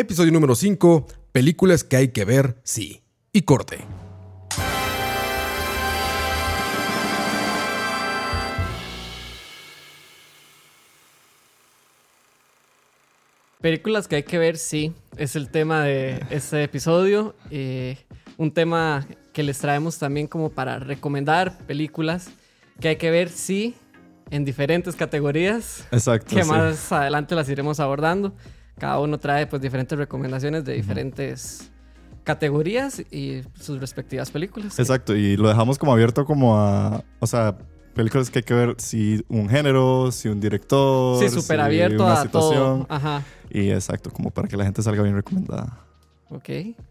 Episodio número 5, películas que hay que ver, sí. Y corte. Películas que hay que ver, sí, es el tema de este episodio. Eh, un tema que les traemos también como para recomendar películas que hay que ver, sí, en diferentes categorías. Exacto. Que sí. más adelante las iremos abordando. Cada uno trae pues diferentes recomendaciones de diferentes categorías y sus respectivas películas. Exacto, y lo dejamos como abierto como a, o sea, películas que hay que ver si un género, si un director, Sí, súper si abierto una a situación. todo. Ajá. Y exacto, como para que la gente salga bien recomendada. Ok.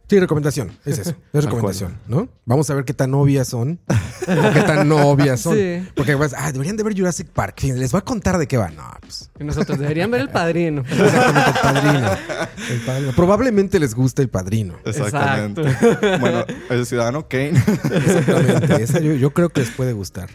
Sí, recomendación. Es eso. Es recomendación, ¿no? Vamos a ver qué tan obvias son. o qué tan no obvias son. Sí. Porque pues, ah, deberían de ver Jurassic Park. Les voy a contar de qué va. No, pues. Y nosotros deberían ver El Padrino. Exactamente, el padrino. El padrino. Probablemente les guste el padrino. Exactamente. bueno, el ciudadano Kane. Exactamente. Esa yo, yo creo que les puede gustar.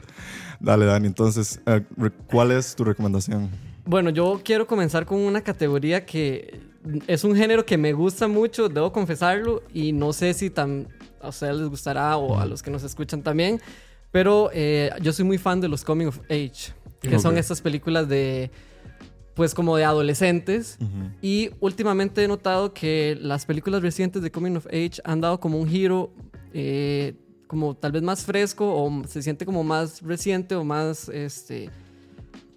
Dale, Dani, entonces, eh, ¿cuál es tu recomendación? Bueno, yo quiero comenzar con una categoría que es un género que me gusta mucho, debo confesarlo, y no sé si tan, a ustedes les gustará o a los que nos escuchan también, pero eh, yo soy muy fan de los Coming of Age, que son estas películas de, pues como de adolescentes, y últimamente he notado que las películas recientes de Coming of Age han dado como un giro, eh, como tal vez más fresco, o se siente como más reciente o más, este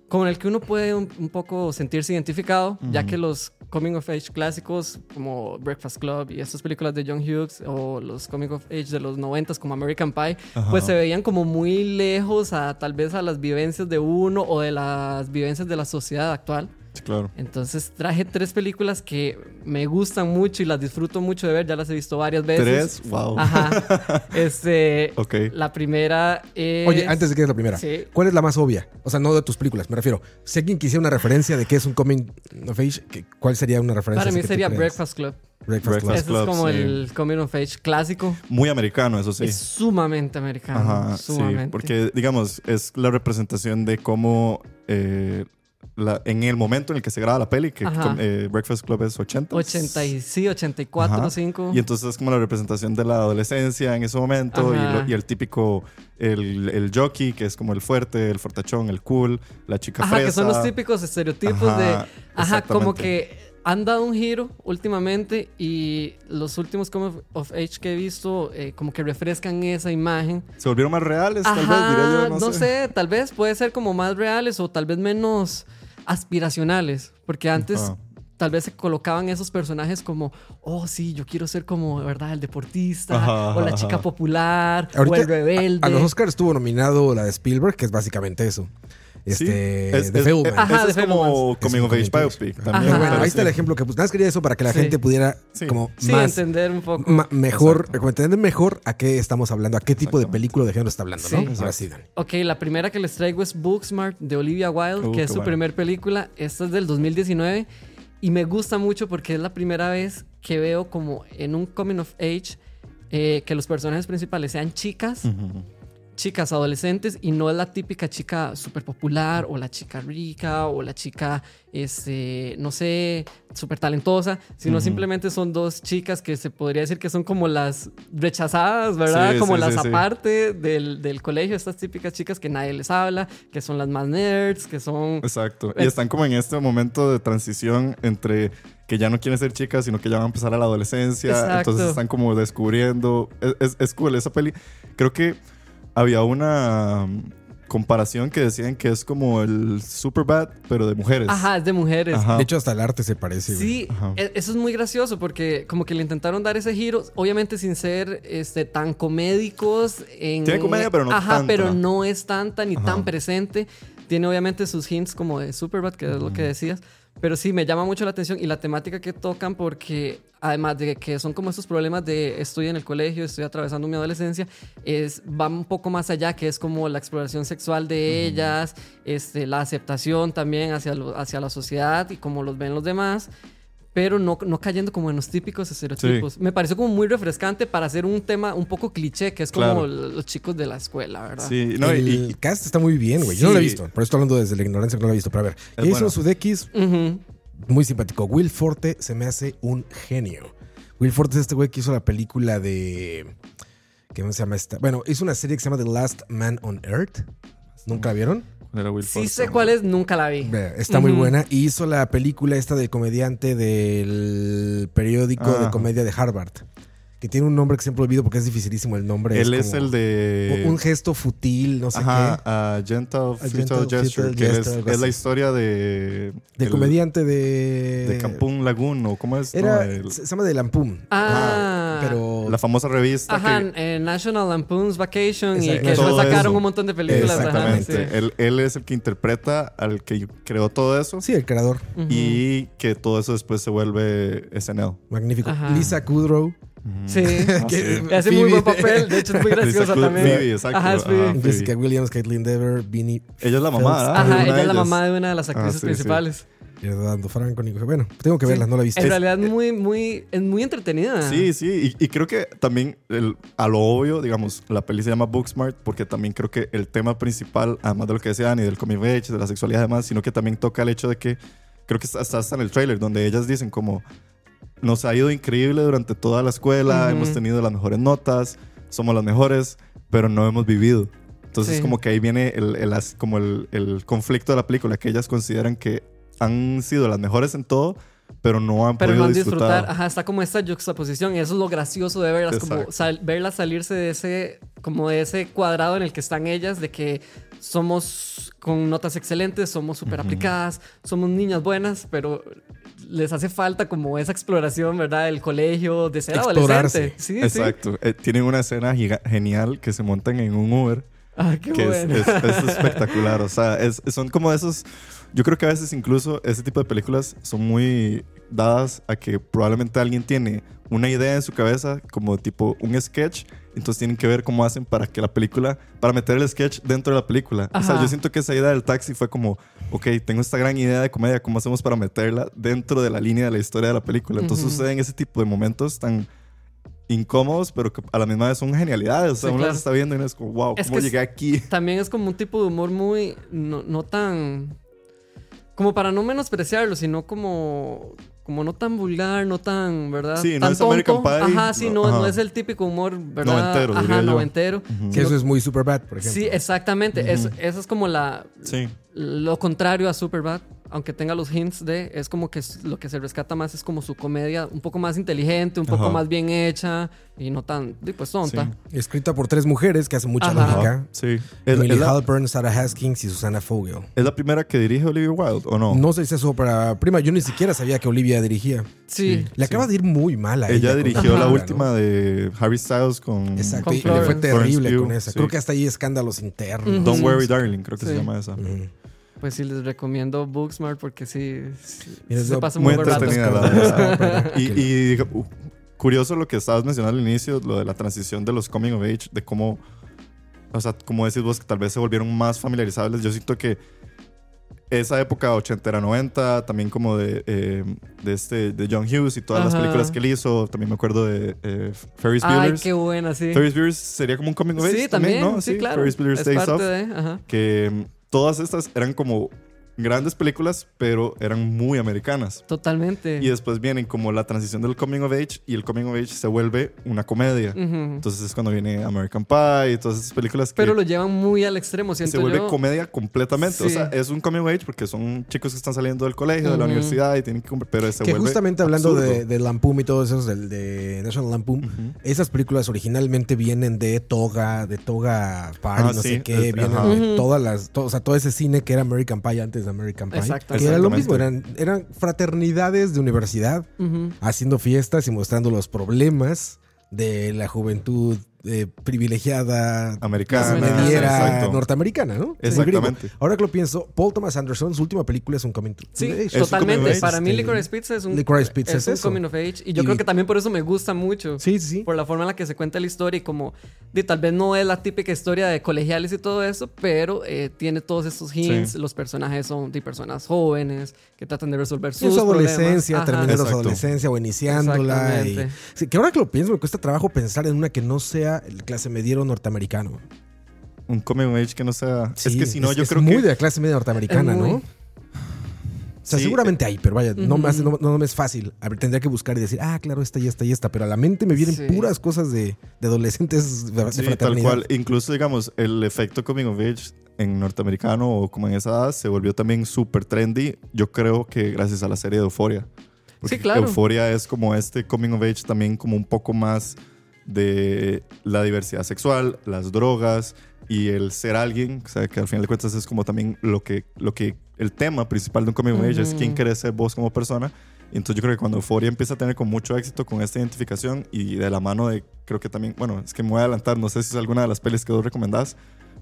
con el que uno puede un, un poco sentirse identificado, ya que los coming of age clásicos como Breakfast Club y estas películas de John Hughes o los coming of age de los 90 como American Pie, Ajá. pues se veían como muy lejos a tal vez a las vivencias de uno o de las vivencias de la sociedad actual. Sí, claro. Entonces traje tres películas que me gustan mucho y las disfruto mucho de ver, ya las he visto varias veces. Tres, wow. Ajá. Este, Ok. la primera es Oye, antes de que es la primera, Sí. ¿cuál es la más obvia? O sea, no de tus películas, me refiero. Si alguien quisiera una referencia de qué es un coming of age, ¿qué- ¿cuál sería una referencia? Para mí sería? Breakfast Club. Breakfast Club. Breakfast Club, es como sí. el coming of age clásico. Muy americano, eso sí. Es sumamente americano. Ajá, sumamente. sí, porque digamos, es la representación de cómo eh, la- en el momento en el que se graba la peli, que eh, Breakfast Club es 80. 80 y sí, 84 Ajá. o 5. Y entonces es como la representación de la adolescencia en ese momento y, Ajá. lo- y el típico, el, el jockey, que es como el fuerte, el fortachón, el cool, la chica Ajá, fresa. que son los típicos estereotipos Ajá, de. Ajá, como que han dado un giro últimamente y los últimos coming of age que he visto, eh, como que refrescan esa imagen. Se volvieron más reales, tal vez, Ajá, diría yo, no, no, sé. tal vez puede ser como más reales o tal vez menos aspiracionales, porque antes tal vez se colocaban esos personajes como, oh sí, yo quiero ser como, ¿verdad? El deportista Ajá, o la chica ajá. popular Ahorita, o el rebelde. A, a los Oscars estuvo nominado la de Spielberg, que es básicamente eso. Sí, Este, es, es- Fableman. es- Ajá, es como. Coming of Age Biopic también. Ajá. bueno, ahí está el ejemplo que pues nada más quería eso para que la Sí. gente pudiera Sí. como Sí, más entender un poco. ma- mejor, como entender mejor a qué estamos hablando, a qué tipo de película de género está hablando, Sí. ¿no? Ahora sí, Dani. Ok, la primera que les traigo es Booksmart de Olivia Wilde, Uh, que es su bueno. primer película. Esta es del 2019 y me gusta mucho porque es la primera vez que veo como en un coming of age eh, que los personajes principales sean chicas. Chicas adolescentes y no es la típica chica súper popular o la chica rica o la chica, este, no sé, súper talentosa, sino simplemente son dos chicas que se podría decir que son como las rechazadas, ¿verdad? Sí, como sí, las sí, aparte del, del colegio, estas típicas chicas que nadie les habla, que son las más nerds, que son... Exacto. Y están como en este momento de transición entre que ya no quieren ser chicas, sino que ya van a empezar a la adolescencia. Exacto. Entonces están como descubriendo. Es, es, es cool esa peli. Creo que había una um, comparación que decían que es como el Superbad, pero de mujeres. Ajá, es de mujeres. Ajá. De hecho, hasta el arte se parece. Sí, Ajá. e- eso es muy gracioso porque como que le intentaron dar ese giro, obviamente sin ser este, tan comédicos. En, Tiene comedia, pero no Ajá, tanta. pero no es tanta ni Ajá. tan presente. Tiene obviamente sus hints como de Superbad, que es lo que decías. Pero sí, me llama mucho la atención y la temática que tocan porque además de que son como estos problemas de estoy en el colegio, estoy atravesando mi adolescencia, es, va un poco más allá, que es como la exploración sexual de ellas, este, la aceptación también hacia, lo- hacia la sociedad y cómo los ven los demás. Pero no, no cayendo como en los típicos estereotipos. Me pareció como muy refrescante para hacer un tema un poco cliché, que es como Claro. los chicos de la escuela, ¿verdad? Sí, no, el y, y- cast está muy bien, güey. Yo no lo he visto, por eso estoy hablando desde la ignorancia que no lo he visto. Pero a ver, Jason bueno. Sudeikis, Ujú. muy simpático. Will Forte se me hace un genio. Will Forte es este güey que hizo la película de. ¿Cómo se llama esta? Bueno, hizo una serie que se llama The Last Man on Earth. ¿Nunca la vieron? Will Sí Forte. sé cuál es, nunca la vi. Está muy buena. Y hizo la película esta de comediante del periódico de Ah. comedia de Harvard. Que tiene un nombre que siempre olvido porque es dificilísimo el nombre. Él es, como el de. Un gesto futil, no sé Ajá, qué. a Gentle Futile Gentle Gesture. Que es, la historia de. De el- comediante de. De Campún Lagoon, o cómo es. Era, No, el- se llama de Lampum. Ah, Pero. la famosa revista. Ajá, que, eh, National Lampoon's Vacation y que después sacaron eso. un montón de películas. ajá, Exactamente. sí. él, él es el que interpreta al que creó todo eso. Sí, el creador. Y que todo eso después se vuelve SNL. Magnífico. Ajá. Lisa Kudrow. Sí. Ah, Que- sí. Hace muy buen papel, de hecho es muy graciosa también. Phoebe, exacto. Ajá, es Phoebe. Ajá. Phoebe. Jessica Williams, Caitlin Dever, Vinnie. Ella es la mamá. ¿ah? Ajá, ella de es la mamá de una de las actrices sí, sí. principales. Dando Franco. Nico. Bueno, tengo que verla, Sí. no la he visto. En realidad es muy, muy, es muy entretenida. Sí, sí, y, y creo que también el- a lo obvio, digamos, la peli se llama Booksmart porque también creo que el tema principal, además de lo que decían y del comic age, de la sexualidad y demás, sino que también toca el hecho de que, creo que está está hasta en el trailer, donde ellas dicen como, nos ha ido increíble durante toda la escuela, Ujú. hemos tenido las mejores notas, somos las mejores, pero no hemos vivido. Entonces Sí. como que ahí viene el, el como el, el conflicto de la película, que ellas consideran que han sido las mejores en todo, pero no han Pero podido no han disfrutar. disfrutar, ajá, está como esta juxtaposición y eso es lo gracioso de verlas, como Exacto. sal- verlas salirse de ese, como de ese cuadrado en el que están ellas, de que somos con notas excelentes, somos súper aplicadas, somos niñas buenas, pero les hace falta como esa exploración, ¿verdad? Del colegio, de ser Explorarse. adolescente. Sí, sí. Exacto. Eh, tienen una escena genial que se montan en un Uber. Ah, qué que es, bueno. es- es espectacular. O sea, es- son como esos. Yo creo que a veces incluso ese tipo de películas son muy dadas a que probablemente alguien tiene una idea en su cabeza, como tipo un sketch. Entonces tienen que ver cómo hacen para que la película, para meter el sketch dentro de la película. O sea, yo siento que esa idea del taxi fue como, ok, tengo esta gran idea de comedia, ¿cómo hacemos para meterla dentro de la línea de la historia de la película? Entonces suceden ese tipo de momentos tan incómodos, pero que a la misma vez son genialidades. O sea, Sí, uno claro. las está viendo y uno es como, wow, Es ¿cómo llegué aquí? También es como un tipo de humor muy. No, no tan. Como para no menospreciarlo, sino como. Como no tan vulgar, no tan, ¿verdad? Sí, no tan es American tonto. Pie, Ajá, sí, no, no, es el típico humor, ¿verdad? Noventero, diría Ajá, yo. noventero. Que eso es muy Superbad, por ejemplo. Sí, exactamente. Es- eso es como la, Sí. lo contrario a Superbad. Aunque tenga los hints de, es como que lo que se rescata más es como su comedia un poco más inteligente, un poco Ajá. más bien hecha y no tan, pues tonta. Escrita por tres mujeres que hacen mucha Ajá. lógica. Sí. ¿Es, Emily es Halpern, Sarah Haskins y Susana Fogel. es la primera que dirige Olivia Wilde o no? No sé si eso para prima. Yo ni siquiera sabía que Olivia dirigía. Sí. Le acaba de ir muy mal a ella. Ella dirigió la última ¿no? de Harry Styles con. Exacto. Con Y le fue terrible con esa. sí. Creo que hasta ahí escándalos internos. Don't Worry Darling, creo que se llama esa. Pues sí, les recomiendo Booksmart porque sí, sí, se pasa Muy muy buen rato. entretenida, la verdad. y, y uh, curioso lo que estabas mencionando al inicio, lo de la transición de los coming of age, de cómo, o sea, como decís vos, que tal vez se volvieron más familiarizables. Yo siento que esa época ochentera, 90, también como de, eh, de este, de John Hughes y todas las Ajá. películas que él hizo, también me acuerdo de eh, Ferris Ay, Bueller's. qué buena, sí. Ferris Bueller's sería como un coming of age Sí, también, ¿no? sí, claro. Ferris Bueller's es Days parte Off de, ajá. que todas estas eran como grandes películas, pero eran muy americanas. Totalmente. Y después vienen como la transición del coming of age y el coming of age se vuelve una comedia. Entonces es cuando viene American Pie y todas esas películas que Pero lo llevan muy al extremo, se siento vuelve yo. comedia completamente. O sea, es un coming of age porque son chicos que están saliendo del colegio, de la universidad y tienen que cumplir, pero se Que vuelve justamente hablando absurdo. de, de Lampoon y todos esos, del de National Lampoon, esas películas originalmente vienen de Toga, de Toga Party, Ah, no sí, sé qué, es- vienen de todas las, to- o sea, todo ese cine que era American Pie antes de American Pie. Exacto. Que era lo mismo, eran, eran fraternidades de universidad haciendo fiestas y mostrando los problemas de la juventud eh, privilegiada Americana, mediera exacto. norteamericana, ¿no? Exactamente. Ahora que lo pienso, Paul Thomas Anderson, su última película es un coming to Sí, coming totalmente. age, Para mí Licorice Pizza es un, Licorice Pizza es es un coming of age. Y yo Y- creo que también por eso me gusta mucho. Sí, sí. Por la forma en la que se cuenta la historia y como... de, tal vez no es la típica historia de colegiales y todo eso, pero eh, tiene todos estos hints. Sí. Los personajes son de personas jóvenes que tratan de resolver sus su adolescencia, terminando su adolescencia o iniciándola. Y, Exactamente. sí, que ahora que lo pienso, me cuesta trabajo pensar en una que no sea el clase mediero norteamericano. Un coming of age que no sea... es que si no, yo es creo muy que... de la clase media norteamericana, muy- ¿no? sea, Sí, seguramente hay, pero vaya, no, me hace- Ujú. no, no me es fácil. A ver, tendría que buscar y decir, ah, claro, esta y esta y esta. Pero a la mente me vienen Sí. puras cosas de, de adolescentes de, de Sí, tal fraternidad. cual. Incluso, digamos, el efecto coming of age en norteamericano o como en esa edad se volvió también súper trendy. Yo creo que gracias a la serie de Euphoria. Porque Sí, claro. Euphoria es como este coming of age también como un poco más de la diversidad sexual, las drogas y el ser alguien. O sea, que al final de cuentas es como también lo que, lo que el tema principal de un coming of age es quién querés ser vos como persona. Entonces yo creo que cuando Euphoria empieza a tener con mucho éxito con esta identificación y de la mano de, creo que también, bueno, es que me voy a adelantar, no sé si es alguna de las pelis que vos recomendás,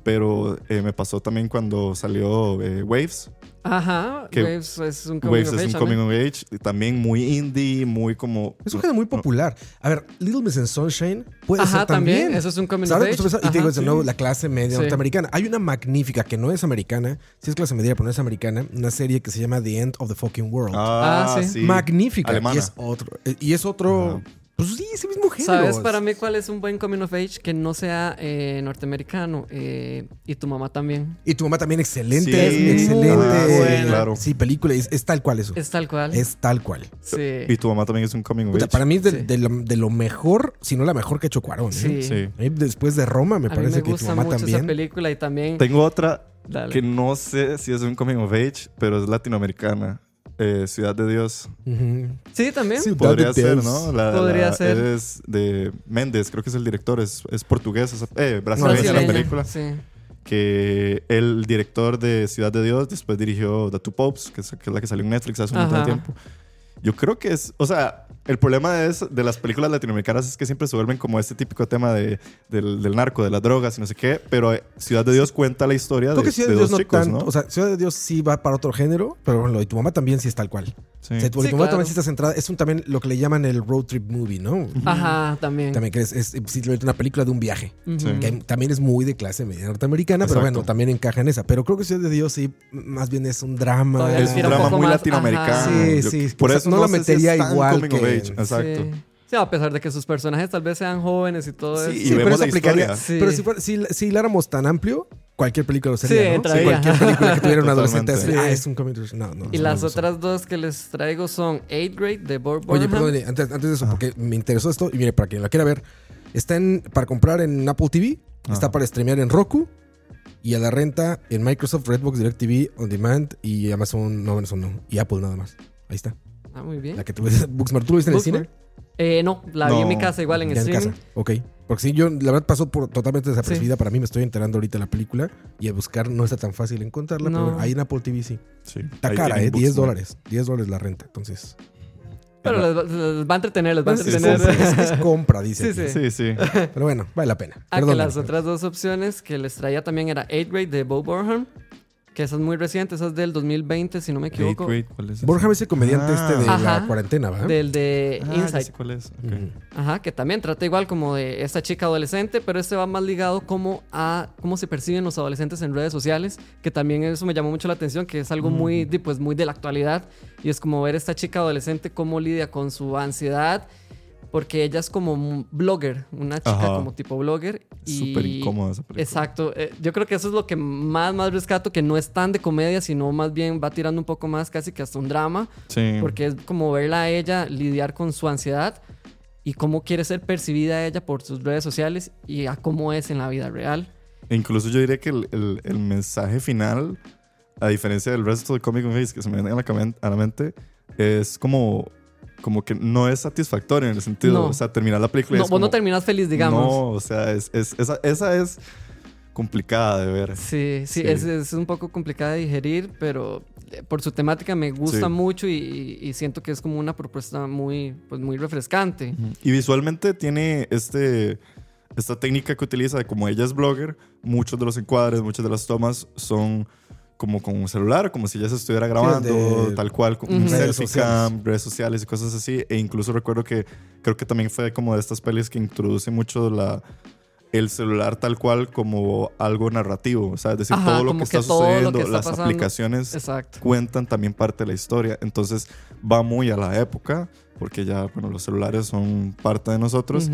pero eh, me pasó también cuando salió eh, Waves. Ajá, Que Waves es un coming Waves of es age un coming también. of age, también muy indie, muy como... Es un género muy popular. A ver, Little Miss and Sunshine puede Ajá, ser también. también. Eso es un coming of age. Y te digo, de nuevo, la clase media Sí. norteamericana. Hay una magnífica que no es americana, sí es clase media, pero no es americana, una serie que se llama The End of the Fucking World. Ah, sí. magnífica. Alemana. Y es otro. eh, Y es otro. Ajá. Pues sí, ese mismo género. ¿Sabes para mí cuál es un buen coming of age que no sea eh, norteamericano? Eh, y tu mamá también. Y tu mamá también, excelente. Sí, excelente. ah, sí, eh, claro. Sí, película. Es, es tal cual eso. Es tal cual. Es tal cual. Sí. Y tu mamá también es un coming of age. para mí es de, Sí. de lo, de lo mejor, si no la mejor que ha hecho Cuarón. ¿eh? Sí. Mí Después de Roma, me a mí parece me que tu gusta mamá mucho esa también. película y también... Tengo otra Dale. que no sé si es un coming of age, pero es latinoamericana. Eh, Ciudad de Dios. Sí, también. Sí. Podría Ciudad de ser, Dios. ¿no? La- Podría la- ser. Es de Méndez, creo que es el director, es, es portugués, esa- eh, brasileña la película. Sí. Que el director de Ciudad de Dios después dirigió The Two Popes, que es, que es la que salió en Netflix hace un montón de tiempo. Yo creo que es, o sea, el problema es- de las películas latinoamericanas es que siempre se vuelven como este típico tema de, del, del narco, de las drogas y no sé qué, pero eh, Ciudad de Dios cuenta la historia Creo de, que Ciudad de de Dios dos no chicos, tanto. ¿no? O sea, Ciudad de Dios sí va para otro género, pero bueno, lo de tu mamá también sí es tal cual. Sí. O sea, tu, Sí, tu mamá claro. también sí está centrada. Es un, también lo que le llaman el road trip movie, ¿no? Ajá, también. También que es, es simplemente una película de un viaje. Sí. Que también es muy de clase media norteamericana, pero bueno, también encaja en esa. Pero creo que Ciudad de Dios sí, más bien es un drama. Todavía es un drama muy más, latinoamericano. ajá. Sí, Yo- sí, Por o sea, eso no la si metería igual que- age. Exacto. Sí. Sí, a pesar de que sus personajes tal vez sean jóvenes y todo Sí, eso. y Sí, pero vemos eso la aplicaría. Sí. Pero si, fuera- si, si hiláramos tan amplio, cualquier película lo sería. Sí, ¿no? entraría. cualquier película que tuviera un adolescente Sí. ah, es un comedy. No, no. Y no, las no, no. otras dos que les traigo son 8th Grade de Bob Oye, perdón, antes, antes de eso, porque me interesó esto. Y mire, para quien la quiera ver, está en, para comprar en Apple TV, está Ajá. para streamear en Roku y a la renta en Microsoft, Redbox, DirecTV, On Demand y Amazon, no, Amazon no, y Apple nada más. Ahí está. Ah, muy bien. La que tú ves, Booksmart, ¿tú lo viste en el cine? Eh, no, la vi en mi casa igual en Ya en streaming. casa. Ok. Porque sí, yo la verdad pasó por totalmente desapercibida para mí. Me estoy enterando ahorita de la película y a buscar no está tan fácil encontrarla. No. Pero bueno, ahí en Apple TV sí. Sí. Está Ahí cara, tienen ¿eh? 10 Booksmart. dólares. 10 dólares la renta. Entonces. Pero les, va- les va a entretener, les va a Es, entretener. compra, es- es compra, dice. Sí, aquí. sí. Sí, sí. Pero bueno, vale la pena. Ah, que Perdón, las otras dos opciones que les traía también era 8th Grade de Bo Burnham, que esa es muy reciente, esa es del 2020, si no me equivoco. Gateway, ¿cuál es ese? Borja es el comediante Ah. este de la Ajá. cuarentena, ¿va? Del de Ah, Inside. sé cuál es. Ok. Ujú. Ajá, que también trata igual como de esta chica adolescente, pero este va más ligado como a cómo se perciben los adolescentes en redes sociales, que también eso me llamó mucho la atención, que es algo muy, di- pues, muy de la actualidad, y es como ver esta chica adolescente cómo lidia con su ansiedad, porque ella es como un blogger, una chica Ajá. como tipo blogger. Y... Súper incómoda esa película. Exacto, eh, yo creo que eso es lo que más, más rescato, que no es tan de comedia, sino más bien va tirando un poco más casi que hasta un drama, Sí. porque es como verla a ella lidiar con su ansiedad y cómo quiere ser percibida ella por sus redes sociales y a cómo es en la vida real. E Incluso yo diría que el, el- el mensaje final, a diferencia del resto de Comic Face que se me viene a la, camen- a la mente, es como, como que no es satisfactorio en el sentido, No. o sea, terminar la película No, es vos no como, terminas feliz, digamos. No, o sea, es, es- esa, esa es complicada de ver. Sí, sí, Sí. Es, es un poco complicada de digerir, pero eh, por su temática me gusta Sí. mucho y, y siento que es como una propuesta muy, pues, muy refrescante. Y visualmente tiene este, esta técnica que utiliza como ella es blogger, muchos de los encuadres, muchas de las tomas son como con un celular, como si ella se estuviera grabando, de tal cual, con un Redes selfie sociales. cam, redes sociales y cosas así. E incluso recuerdo que creo que también fue como de estas pelis que introduce mucho la el celular tal cual como algo narrativo, o sea, es decir, Ajá, todo lo que está lo que sucediendo, está las pasando. aplicaciones Exacto. cuentan también parte de la historia. Entonces va muy a la época, porque ya, bueno, los celulares son parte de nosotros.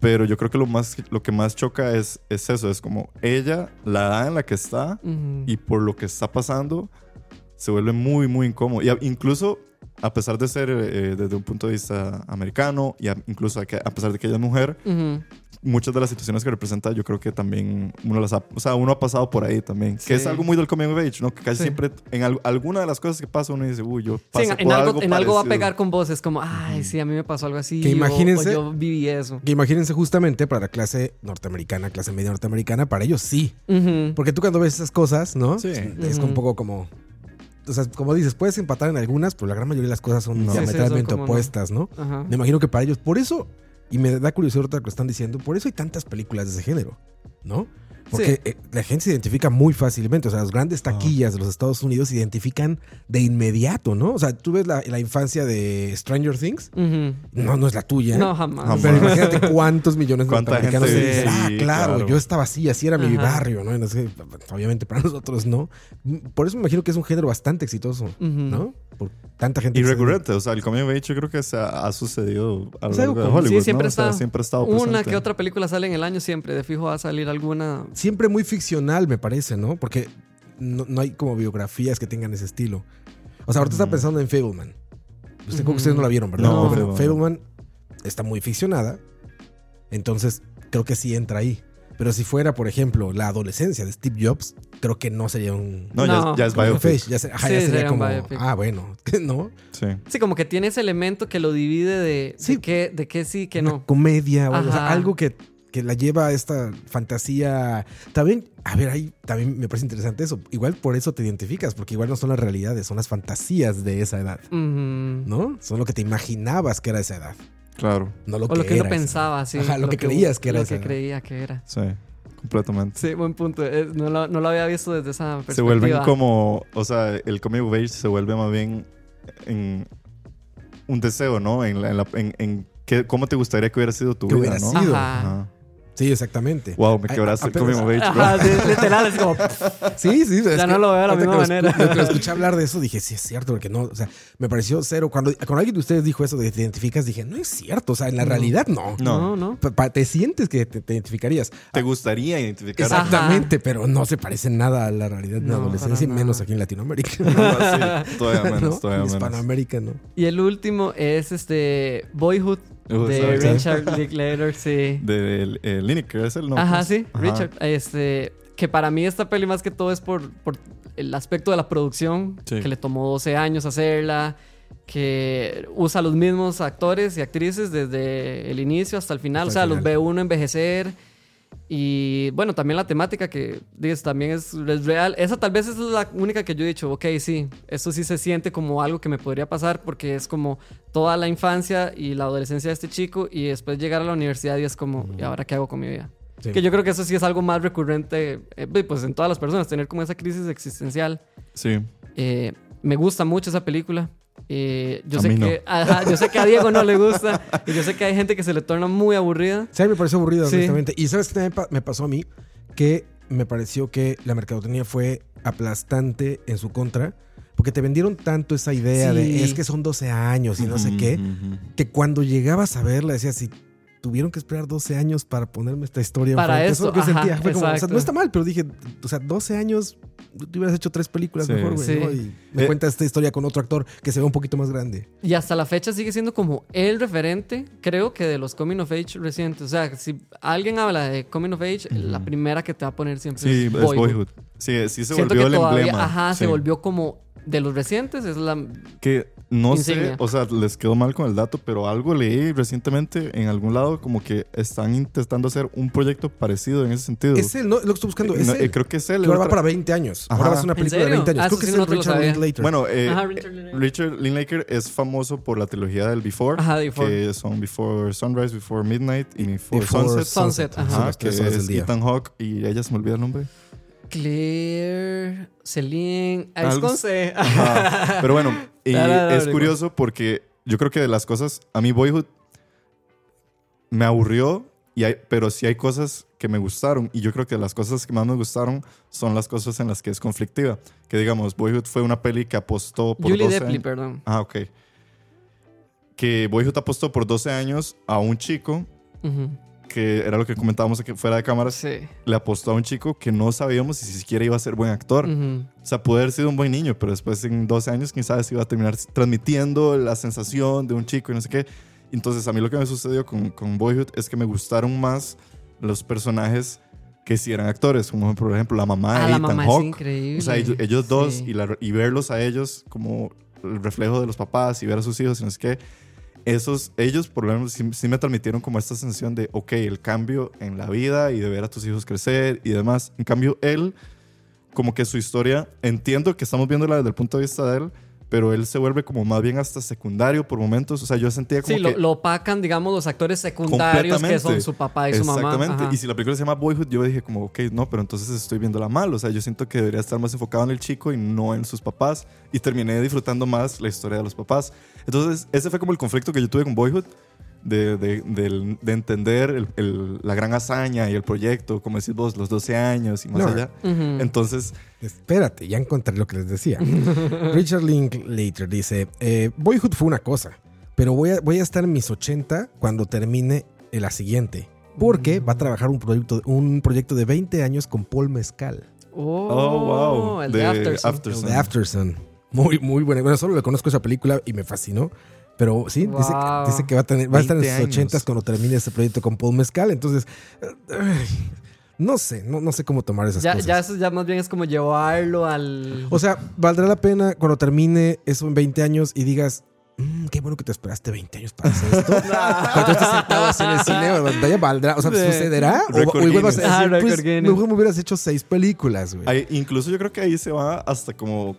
Pero yo creo que lo, más, lo que más choca es, es eso, es como ella, la edad en la que está Ujú. y por lo que está pasando, se vuelve muy, muy incómodo. Y a- incluso, a pesar de ser eh, desde un punto de vista americano, y a- incluso a, que- a pesar de que ella es mujer, Ujú. Muchas de las situaciones que representa, yo creo que también uno las ha, o sea, uno ha pasado por ahí también. Sí. Que es algo muy del coming of age, ¿no? Que casi Sí. siempre, en al- alguna de las cosas que pasa, uno dice, uy, yo Sí, pasé en, por en algo, algo en algo va a parecido". pegar con vos. Es como, ay, sí, a mí me pasó algo así. Que imagínense- O, yo viví eso. Que imagínense justamente para la clase norteamericana, clase media norteamericana, para ellos sí. Porque tú cuando ves esas cosas, ¿no? Sí. Es un poco como... O sea, como dices, puedes empatar en algunas, pero la gran mayoría de las cosas son No. Sí, sí, diametralmente no. opuestas, ¿no? Ajá. Me imagino que para ellos, por eso, y me da curiosidad lo que están diciendo, por eso hay tantas películas de ese género, ¿no? Porque Sí. eh, la gente se identifica muy fácilmente. O sea, las grandes taquillas de los Estados Unidos se identifican de inmediato, ¿no? O sea, tú ves la, la infancia de Stranger Things. Ujú. No, no es la tuya. No, jamás. Jamás. Pero imagínate cuántos millones de norteamericanos gente- dicen, ah, claro, claro. yo estaba así, así era mi Ajá. barrio, ¿no? Sé, obviamente para nosotros no. Por eso me imagino que es un género bastante exitoso, Ujú. ¿no? Por tanta gente. Y se- recurrente, o sea, el coming of age yo creo que se ha, ha sucedido a lo largo algo de Hollywood, Sí, siempre ¿no? O sea, está. siempre ha estado Una presente. que otra película sale en el año siempre. De fijo va a salir alguna. Siempre muy ficcional, me parece, ¿no? Porque no, no hay como biografías que tengan ese estilo. O sea, ahorita está pensando en Fableman. Usted, creo que Ujú. ustedes no la vieron, ¿verdad? No, Pero Fableman. Fableman está muy ficcionada. Entonces, creo que sí entra ahí. Pero si fuera, por ejemplo, la adolescencia de Steve Jobs, creo que no sería un. No, No. Ya, ya es como biopic. Ya, se- ajá, Sí, ya sería como. biopic. Ah, bueno, ¿no? Sí. Sí, como que tiene ese elemento que lo divide de, Sí. de qué, de qué sí, que Una no. comedia, o, o sea, algo que, que la lleva a esta fantasía. También, a ver, ahí también me parece interesante eso. Igual por eso te identificas, porque igual no son las realidades, son las fantasías de esa edad. ¿no? Son lo que te imaginabas que era esa edad, Claro, no lo O que lo que era uno pensaba, sí. Ajá, lo que creías que era Lo esa que edad. creía que era. sí, completamente. Sí, buen punto. No, lo, no lo había visto desde esa perspectiva. Se vuelven como, o sea, el coming of age se vuelve más bien en un deseo, ¿no? En, la- en, la- en- en qué- cómo te gustaría que hubiera sido tu Que vida, hubiera ¿no? sido. Ajá. Ajá. Sí, exactamente. Wow, me quebraste bro. Ajá, sí, literal, es como. Sí, sí. es Ya que no lo veo de la misma que lo escu- manera. que escuché hablar de eso, dije, sí es cierto, porque no, o sea, me pareció cero. Cuando, cuando alguien de ustedes dijo eso de que te identificas, dije, no es cierto, o sea, en la No. realidad no. No. No, no. Te sientes que te, te identificaría. Te gustaría identificar. Exactamente, pero no se parece nada a la realidad de la adolescencia, y menos aquí en Latinoamérica. Sí, todavía menos, ¿no? todavía En menos. Hispanoamérica, ¿no? Y el último es este Boyhood Uh, de sorry. Richard Linklater, sí. De Lineker, ¿es el nombre? Ajá, sí, Ajá. Richard. Este, que para mí esta peli más que todo es por, por el aspecto de la producción, Sí. que le tomó 12 años hacerla, que usa los mismos actores y actrices desde el inicio hasta el final, Hasta o sea, los ve uno envejecer. Y bueno, también la temática que dices, también es, es real. Esa tal vez es la única que yo he dicho, ok, sí, esto sí se siente como algo que me podría pasar porque es como toda la infancia y la adolescencia de este chico y después llegar a la universidad y es como, ¿y ahora qué hago con mi vida? Sí. Que yo creo que eso sí es algo más recurrente eh, pues en todas las personas, tener como esa crisis existencial. Sí. Eh, me gusta mucho esa película. Eh, yo, A sé mí no. que, ajá, yo sé que a Diego no le gusta y yo sé que hay gente que se le torna muy aburrida. Sí, a mí me pareció aburrido, Sí. honestamente. Y sabes pa- me pasó a mí, que me pareció que la mercadotecnia fue aplastante en su contra, porque te vendieron tanto esa idea Sí. de es que son 12 años y no sé qué, que cuando llegabas a verla decías, si tuvieron que esperar 12 años para ponerme esta historia. Para enfrente". eso, es lo que ajá, sentía. Fue como, o sea, no está mal, pero dije, o sea, 12 años, tú hubieras hecho tres películas Sí. mejor, güey, Sí. ¿no? Y me Eh. cuenta esta historia con otro actor que se ve un poquito más grande. Y hasta la fecha sigue siendo como el referente, creo que de los Coming of Age recientes. O sea, si alguien habla de Coming of Age, la primera que te va a poner siempre Sí, es es Boyhood. Boyhood. Sí, sí se Siento volvió que el todavía, emblema. ajá, se volvió como de los recientes, es la... Que no Insignia. sé, o sea, les quedó mal con el dato, pero algo leí recientemente en algún lado como que están intentando hacer un proyecto parecido en ese sentido. Es él, ¿no? Lo que estoy buscando. Es No, él. eh, creo que es él. Ahora va para 20 años. Ajá. Ahora va a ser una ¿En película de serio? 20 años. Ah, Creo que sí es no Richard. Linklater. Bueno, eh, Ajá, eh, Richard Linklater. Richard Linklater es famoso por la trilogía del Before, Ajá, Before. que son Before Sunrise, Before Midnight y Before, Before Sunset. Sunset, ajá. Que es día. Ethan Hawke y ella se me olvida el nombre. Claire, Celine, ah, C. Ajá. Pero bueno, y es curioso porque yo creo que de las cosas, a mí Boyhood me aburrió, y hay, pero sí hay cosas que me gustaron. Y yo creo que las cosas que más me gustaron son las cosas en las que es conflictiva. Que digamos, Boyhood fue una peli que apostó por Julie 12 Depli, años. perdón. Ah, ok. Que Boyhood apostó por 12 años a un chico Ujú. Que era lo que comentábamos aquí fuera de cámaras, Sí. le apostó a un chico que no sabíamos si siquiera iba a ser buen actor. Ujú. O sea, pudo haber sido un buen niño, pero después en 12 años, quién sabe si iba a terminar transmitiendo la sensación de un chico y no sé qué. Entonces, a mí lo que me sucedió con, con Boyhood es que me gustaron más los personajes que sí eran actores, como por ejemplo la mamá Ah, de Ethan Hawke. O sea, ellos, ellos dos Sí. y, la- y verlos a ellos como el reflejo de los papás y ver a sus hijos y no sé qué. Esos, ellos por lo menos sí, sí me transmitieron como esta sensación de, ok, el cambio en la vida y de ver a tus hijos crecer y demás. En cambio, él, como que su historia, entiendo que estamos viéndola desde el punto de vista de él, pero él se vuelve como más bien hasta secundario por momentos. O sea, yo sentía como Sí, lo, que... lo opacan, digamos, los actores secundarios que son su papá y su mamá. Exactamente. Ajá. Y si la película se llama Boyhood, yo dije como, ok, no, pero entonces estoy viéndola mal. O sea, yo siento que debería estar más enfocado en el chico y no en sus papás. Y terminé disfrutando más la historia de los papás. Entonces, ese fue como el conflicto que yo tuve con Boyhood. De, de, del- de entender el- el- la gran hazaña y el proyecto, como decís vos, los 12 años y más No. allá. Entonces, Espérate, ya encontré lo que les decía. Richard Linklater dice, eh, Boyhood fue una cosa, pero voy a, voy a estar en mis 80 cuando termine la siguiente. Porque va a trabajar un proyecto, un proyecto de 20 años con Paul Mezcal. Oh, Oh, wow. El De de Aftersun. After- El de. Muy, muy buena. Bueno, solo le conozco esa película y me fascinó. Pero sí, dice, Wow. que, dice que va a, tener, va a estar en 20 sus. 80 cuando termine este proyecto con Paul Mezcal. Entonces, no sé, no, no sé cómo tomar esas Ya, cosas. ya eso ya más bien es como llevarlo al... O sea, valdrá la pena cuando termine eso en 20 años y digas, "Mm, qué bueno que te esperaste 20 años para hacer esto. cuando tú estés sentado así en el cine pantalla, valdrá, o sea. ¿sucederá? O, o igual vas a decir, Ah, pues, mejor me hubieras hecho seis películas, güey. ahí- incluso yo creo que ahí se va hasta como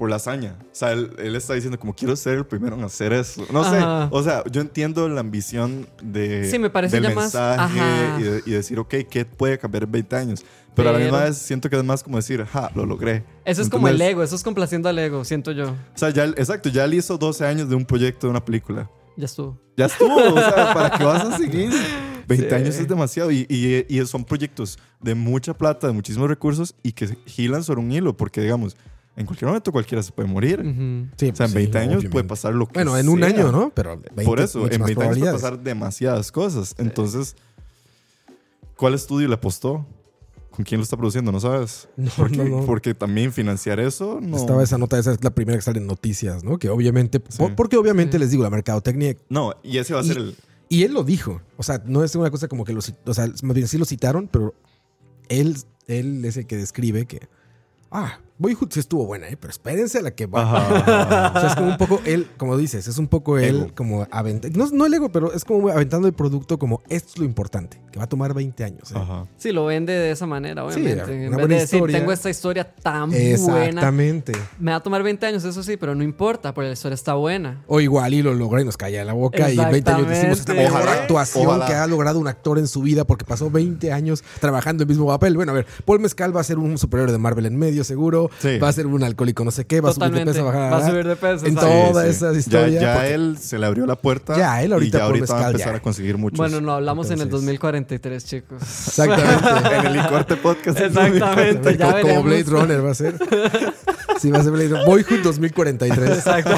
por la hazaña. O sea, él, él está diciendo como quiero ser el primero en hacer eso. No sé. Ajá. O sea, yo entiendo la ambición de, Sí, me parece del ya más- mensaje ajá. y, de- y decir, ok, ¿qué puede cambiar en 20 años? Pero, a la Pero- misma vez siento que es más como decir, ja, lo logré. Eso es como el ego, eso es complaciendo al ego, siento yo. O sea, ya, exacto, ya él hizo 12 años de un proyecto, de una película. Ya estuvo. Ya estuvo, o sea, ¿para qué vas a seguir? 20 Sí. años es demasiado y, y- y son proyectos de mucha plata, de muchísimos recursos y que gilan sobre un hilo porque, digamos, en cualquier momento cualquiera se puede morir. Ujú. Sí, O sea, en pues, 20 sí, años obviamente. puede pasar lo que Bueno, en un sea. año, ¿no? Pero 20, Por eso, en más 20 años puede pasar demasiadas cosas. Entonces, ¿cuál estudio le apostó? ¿Con quién lo está produciendo? ¿No sabes? No, porque, no, no. porque también financiar eso no. Estaba esa nota, esa es la primera que sale en noticias, ¿no? Que obviamente, por- porque obviamente Sí. les digo, la mercadotecnia No, y ese va a Y- ser el. Y él lo dijo. O sea, no es una cosa como que lo O sea, más bien sí lo citaron, pero él, él es el que describe que. Ah, Boyhood sí estuvo buena, ¿eh? Pero espérense a la que va. Ajá. O sea, es como un poco él, como dices, es un poco él Ego. como aventando. No, no el ego, pero es como aventando el producto como esto es lo importante, que va a tomar 20 años. ¿eh? Ajá. Sí, lo vende de esa manera, Sí, obviamente. una en vez buena de decir, historia. tengo esta historia tan buena. Exactamente. Me va a tomar 20 años, eso sí, pero no importa, porque la historia está buena. O igual y lo logra y nos calla la boca y en 20 años decimos esta mejor actuación ojalá. que ha logrado un actor en su vida porque pasó 20 años trabajando el mismo papel. Bueno, a ver, Paul Mezcal va a ser un superior de Marvel en medio, seguro. Sí. Va a ser un alcohólico no sé qué, va a subir de peso, bajar. Va a subir de peso. En. Todas esas Ya- historias, Ya, porque- él se le abrió la puerta. Ya, él ahorita y ya va a empezar ya. a conseguir muchos. Bueno, no hablamos en el Entonces- 2043, chicos. Exactamente. en el Licorte Podcast. Exactamente, ya como. Blade Runner va a ser. Sí, va a ser Blade Runner. Boyhood 2043. Exacto.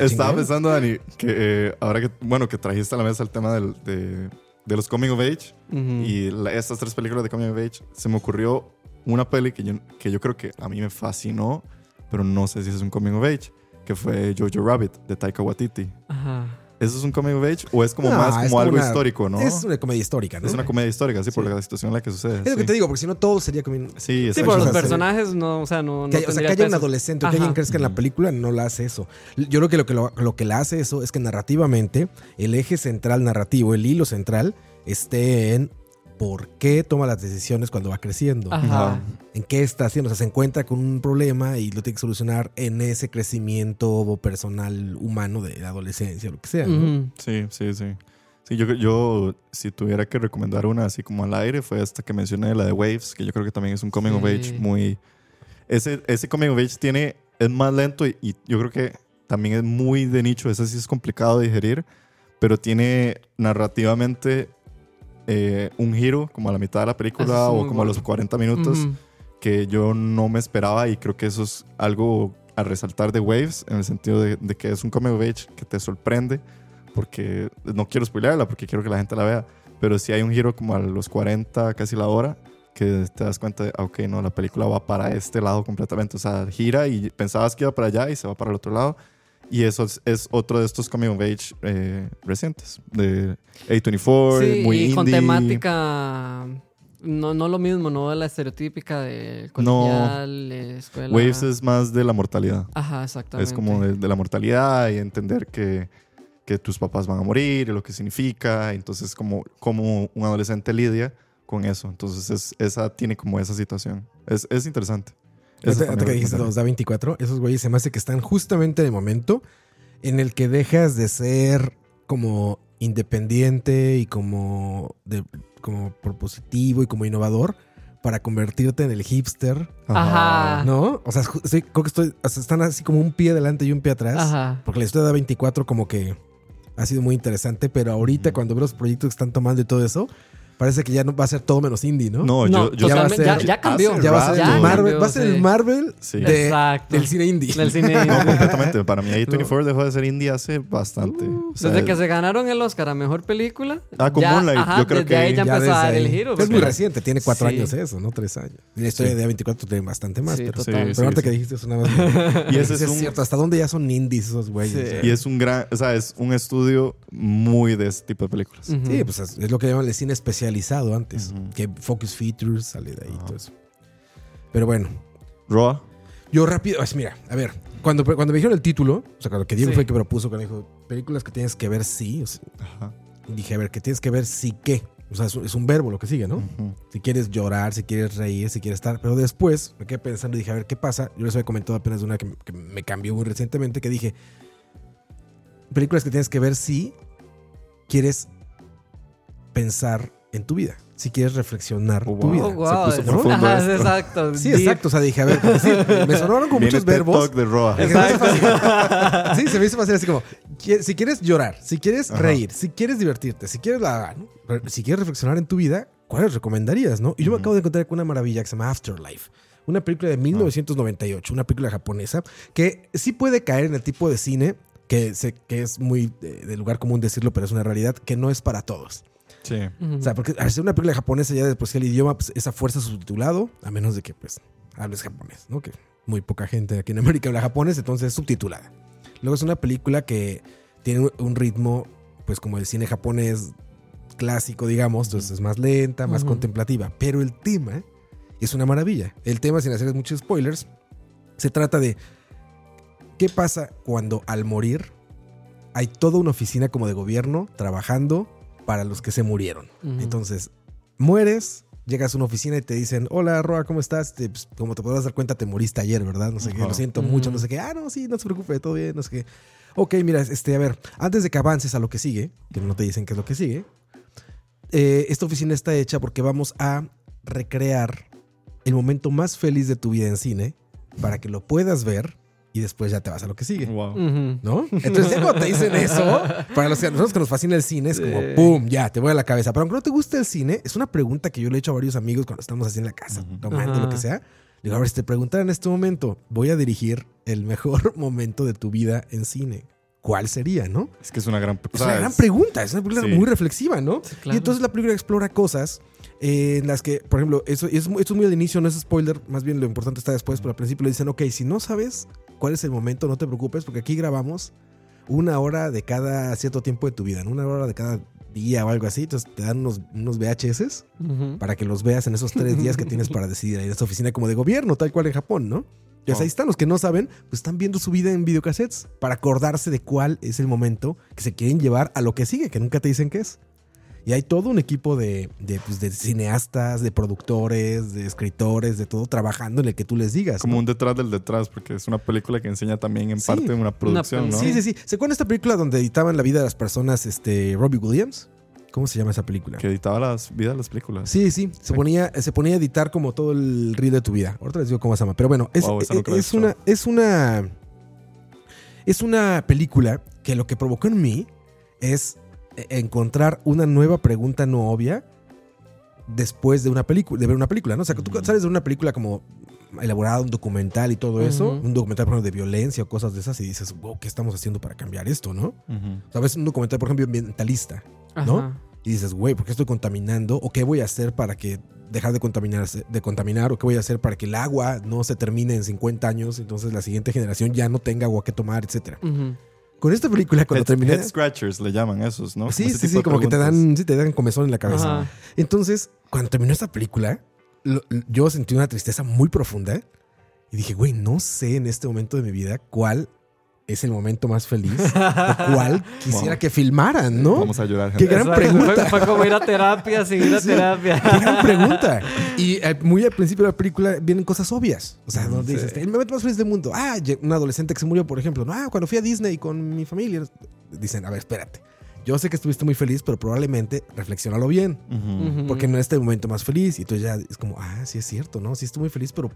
Estaba pensando, Dani, que eh, ahora que, bueno, que trajiste a la mesa el tema del- de, de los Coming of Age y la- estas tres películas de Coming of Age, se me ocurrió una peli que yo, que yo creo que a mí me fascinó, pero no sé si es un Coming of Age, que fue Jojo Rabbit de Taika Waititi. Ajá. ¿Eso es un Coming of Age o es como No, más como algo una- histórico, no? Es una comedia histórica, ¿no? Es una comedia histórica, sí, por la situación en la que sucede. Es lo que te digo, porque si no todo sería como... Sí, Sí, por los personajes, no, o sea, no. no Que o sea, que haya un adolescente o que Ajá. alguien crezca en la película no la hace eso. Yo creo que lo que, lo, lo que la hace eso es que narrativamente el eje central narrativo, el hilo central, esté en por qué toma las decisiones cuando va creciendo. Ajá. En qué está haciendo. O sea, se encuentra con un problema y lo tiene que solucionar en ese crecimiento personal humano de la adolescencia, lo que sea. ¿no? Sí, sí, sí. Sí, yo, yo si tuviera que recomendar una así como al aire, fue esta que mencioné, la de Waves, que yo creo que también es un coming of Sí. age muy... Ese, ese coming of age tiene, es más lento y, y yo creo que también es muy de nicho, ese sí es complicado de digerir, pero tiene narrativamente eh, un giro como a la mitad de la película o como a los bueno. 40 minutos que yo no me esperaba y creo que eso es algo a resaltar de Waves en el sentido de, de que es un coming of age que te sorprende porque no quiero spoilearla, porque quiero que la gente la vea. Pero sí hay un giro como a los 40, casi la hora, que te das cuenta de, ah, ok, no, la película va para este lado completamente. O sea, gira y pensabas que iba para allá y se va para el otro lado. Y eso es, es otro de estos coming of age eh, recientes, de A24, Sí, muy y indie. con temática. No, no lo mismo, no la estereotípica de colegial, eh, escuela. Waves es más de la mortalidad. Ajá, exactamente. Es como de, de la mortalidad y entender que, que tus papás van a morir y lo que significa. Entonces, como, como un adolescente lidia con eso. Entonces, es, esa tiene como esa situación. Es, es interesante. Ahorita también ahorita que dijiste los da 24, esos güeyes se me hace que están justamente en el momento en el que dejas de ser como independiente y como, de, como propositivo y como innovador para convertirte en el hipster, Ajá. ¿no? O sea, estoy- creo que estoy, o sea, están así como un pie adelante y un pie atrás. Ajá. Porque la historia de A24 como que ha sido muy interesante, pero ahorita Ujú. cuando veo los proyectos que están tomando y todo eso, parece que ya no va a ser todo menos indie, ¿no? No, No, yo, yo ya va a totalmente. ser- Ya, ya cambió. ya va a ser Ya el Marvel, cambió, va a ser sí. el Marvel Sí. de- Exacto. del cine indie. Del cine. No, completamente. Para mí, A24 dejó de ser indie hace bastante. O sea, Desde que se ganaron el Oscar a mejor película. Ah, con Moonlight, ajá, yo creo desde que ahí ya empezó a dar el giro. Es muy reciente, tiene cuatro Sí. años eso, no tres años. Y la historia Sí. de A24 tiene bastante más. Sí, pero, total. Sí, pero ahorita sí. que dijiste eso nada más. Y ese es cierto, hasta dónde ya son indies esos güeyes. Y es un gran, o sea, es un estudio muy de este tipo de películas. Sí, pues es, lo que llaman el cine especializado antes. Ujú. Que Focus Features sale de ahí y Ajá. todo eso. Pero bueno, Roa, yo rápido, pues mira, a ver, cuando, cuando me dijeron el título, o sea, cuando que Diego Sí. fue el que propuso, cuando dijo películas que tienes que ver sí, o sea, Ajá. dije, a ver, que tienes que ver sí qué. O sea, es, un- es un verbo lo que sigue, ¿no? Ujú. Si quieres llorar, si quieres reír, si quieres estar. Pero después me quedé pensando y dije, a ver, ¿qué pasa? Yo les había comentado apenas de una que, que me cambió muy recientemente, que dije, películas que tienes que ver si quieres pensar en tu vida, si quieres reflexionar Oh, tu wow. vida. Oh, Se wow. puso es- profundo Ajá, esto. exacto. Sí, Deep. exacto. O sea, dije, a ver, sí, me sonaron con Viene muchos TED verbos. Talk de Roa. Sí, se me hizo fácil así como, si quieres llorar, si quieres Ajá. reír, si quieres divertirte, si quieres la, si quieres reflexionar en tu vida, ¿cuáles recomendarías, no? Y yo me acabo de encontrar con una maravilla que se llama Afterlife. Una película de 1998, una película japonesa que sí puede caer en el tipo de cine que, sé que es muy de, de lugar común decirlo, pero es una realidad que no es para todos. Sí. O sea, porque al ser una película japonesa ya de por sí el idioma, pues, esa fuerza subtitulado, a menos de que pues hables japonés, ¿no? Que muy poca gente aquí en América habla japonés, entonces es subtitulada. Luego es una película que tiene un- ritmo, pues como el cine japonés clásico, digamos, entonces es más lenta, más contemplativa, pero el tema es una maravilla. El tema, sin hacer muchos spoilers, se trata de qué pasa cuando al morir hay toda una oficina como de gobierno trabajando para los que se murieron. Entonces, mueres, llegas a una oficina y te dicen, hola, Roa, ¿cómo estás? Te- pues, como te podrás dar cuenta, te moriste ayer, ¿verdad? No sé qué, lo siento mucho, no sé qué. Ah, no, sí, no se preocupe, todo bien, no sé qué. Ok, mira, este, a ver, antes de que avances a lo que sigue, que no te dicen qué es lo que sigue, eh, esta oficina está hecha porque vamos a recrear el momento más feliz de tu vida en cine para que lo puedas ver y después ya te vas a lo que sigue. Wow. Ujú. ¿No? Entonces, ya cuando te dicen eso, para los que, nosotros que nos fascina el cine, es como Sí. ¡pum! Ya, te voy a la cabeza. Pero aunque no te guste el cine, es una pregunta que yo le he hecho a varios amigos cuando estamos así en la casa, Ujú. tomando Ajá. lo que sea. Digo, a ver, si te preguntara en este momento, voy a dirigir el mejor momento de tu vida en cine. ¿Cuál sería, no? Es que es una gran... Es una gran pregunta, es una película Sí. muy reflexiva, ¿no? Sí, claro. Y entonces la película explora cosas eh, en las que, por ejemplo, eso es, esto es muy al inicio, no es spoiler, más bien lo importante está después, pero al principio le dicen, ok, si no sabes cuál es el momento, no te preocupes, porque aquí grabamos una hora de cada cierto tiempo de tu vida, ¿no? una hora de cada día o algo así, entonces te dan unos, unos VHS para que los veas en esos tres días que tienes para decidir ahí en esta oficina como de gobierno, tal cual en Japón, ¿no? Y Oh. ahí están los que no saben, pues están viendo su vida en videocassettes para acordarse de cuál es el momento que se quieren llevar a lo que sigue, que nunca te dicen qué es. Y hay todo un equipo de, de, pues, de cineastas, de productores, de escritores, de todo trabajando en el que tú les digas. como ¿no? un detrás del detrás, porque es una película que enseña también en Sí. parte una producción, ¿no? Sí, sí, sí. ¿Se acuerdan esta película donde editaban la vida de las personas, este, Robbie Williams? ¿Cómo se llama esa película? Que editaba las vidas de las películas. Sí, sí, se Sí. ponía, se ponía a editar como todo el reel de tu vida. Ahorita les digo cómo se llama. Pero bueno, es, Wow, la he es una, es una. Es una película que lo que provocó en mí es encontrar una nueva pregunta no obvia después de una película, de ver una película, ¿no? O sea, que tú sales de una película como elaborada, un documental y todo eso, un documental, por ejemplo, de violencia o cosas de esas, y dices, wow, ¿qué estamos haciendo para cambiar esto, no? Sabes, un documental, por ejemplo, ambientalista, ¿no? Y dices, güey, ¿por qué estoy contaminando? ¿O qué voy a hacer para que dejar de contaminarse, de contaminar? ¿O qué voy a hacer para que el agua no se termine en 50 años? Entonces la siguiente generación ya no tenga agua que tomar, etcétera. Ujú. Con esta película, cuando Head, terminé. head scratchers le llaman esos, ¿no? Sí, Ese sí, sí, como que te dan, sí, te dan comezón en la cabeza. Ajá. Entonces, cuando terminó esta película, lo- yo sentí una tristeza muy profunda y dije, güey, no sé en este momento de mi vida cuál es el momento más feliz o cuál quisiera Wow. que filmaran, ¿no? Vamos a llorar, Qué gran pregunta. Fue, como ir a terapia sin ir a terapia. Qué gran pregunta. Y eh, muy al principio de la película vienen cosas obvias. O sea, Mm, donde dices, sí. el momento más feliz del mundo. Ah, un adolescente que se murió, por ejemplo. No, ah, cuando fui a Disney con mi familia. Dicen, a ver, espérate. Yo sé que estuviste muy feliz, pero probablemente reflexionalo bien. Ujú. Ujú. Porque no es este momento más feliz. Y entonces ya es como, ah, sí es cierto, ¿no? Sí estoy muy feliz, pero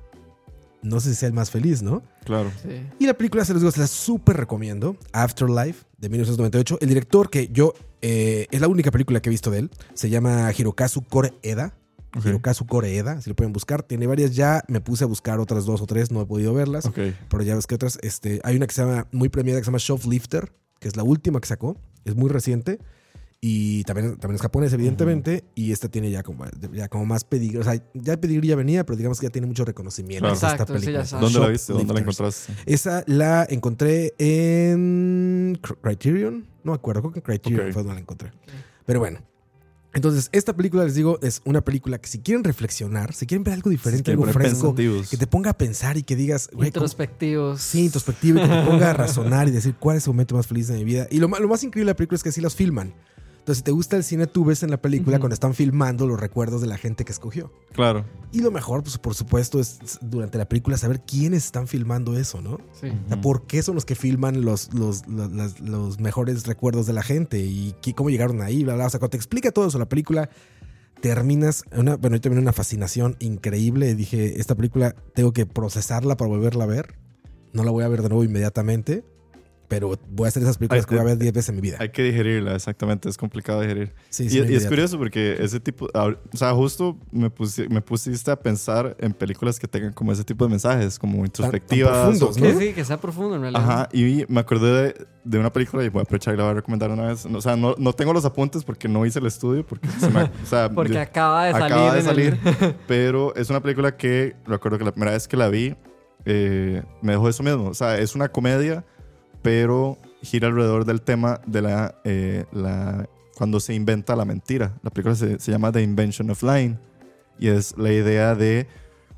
no sé si sea el más feliz, ¿no? Claro. Sí. Y la película, se los digo, se la súper recomiendo. Afterlife, de 1998. El director que yo, eh, es la única película que he visto de él, se llama Hirokazu Koreeda. Ok. Hirokazu Koreeda, si lo pueden buscar. Tiene varias ya, me puse a buscar otras dos o tres, no he podido verlas. Ok. Pero ya ves que otras, este, hay una que se llama, muy premiada, que se llama Shoplifter, que es la última que sacó. Es muy reciente. Y también, también es japonés, evidentemente. Y esta tiene ya como, ya como más pedigrí. O sea, ya el pedigrí ya venía, pero digamos que ya tiene mucho reconocimiento. Claro. esta Exacto, sí, película. ya sabes. ¿Dónde la viste? ¿Dónde la encontraste? Esa la encontré en Cr- Criterion. No me acuerdo, creo que en Criterion Ok. fue donde la encontré. Pero bueno. Entonces, esta película, les digo, es una película que si quieren reflexionar, si quieren ver algo diferente, algo fresco, que te ponga a pensar y que digas, güey, ¿cómo- Introspectivos. Sí, introspectivo y que te ponga a razonar y decir cuál es el momento más feliz de mi vida. Y lo, lo más increíble de la película es que sí los filman. Entonces, si te gusta el cine, tú ves en la película cuando están filmando los recuerdos de la gente que escogió. Claro. Y lo mejor, pues por supuesto, es durante la película saber quiénes están filmando eso, ¿no? Sí. O sea, ¿Por qué son los que filman los, los, los, mejores recuerdos de la gente? ¿Y qué- cómo llegaron ahí? Bla, bla. O sea, cuando te explica todo eso, la película terminas, una, bueno, yo terminé una fascinación increíble. Dije, esta película tengo que procesarla para volverla a ver. No la voy a ver de nuevo inmediatamente, pero voy a hacer esas películas Ay, que voy a ver 10 veces en mi vida. Hay que digerirla, exactamente. Es complicado digerir. Sí, Y, sí, y es inmediato. curioso porque ese tipo, o sea, justo me, pusi- me pusiste a pensar en películas que tengan como ese tipo de mensajes, como introspectivas. profundos, o- ¿no? Sí, que sea profundo en realidad. Ajá, y me acordé de, de una película y voy a aprovechar y la voy a recomendar una vez. O sea, no, no tengo los apuntes porque no hice el estudio, porque se me- o sea, Porque yo- acaba de salir. acaba de salir, el- pero es una película que recuerdo que la primera vez que la vi eh, me dejó eso mismo. O sea, es una comedia, pero gira alrededor del tema de la, eh, la cuando se inventa la mentira. La película se, se llama The Invention of Lying y es la idea de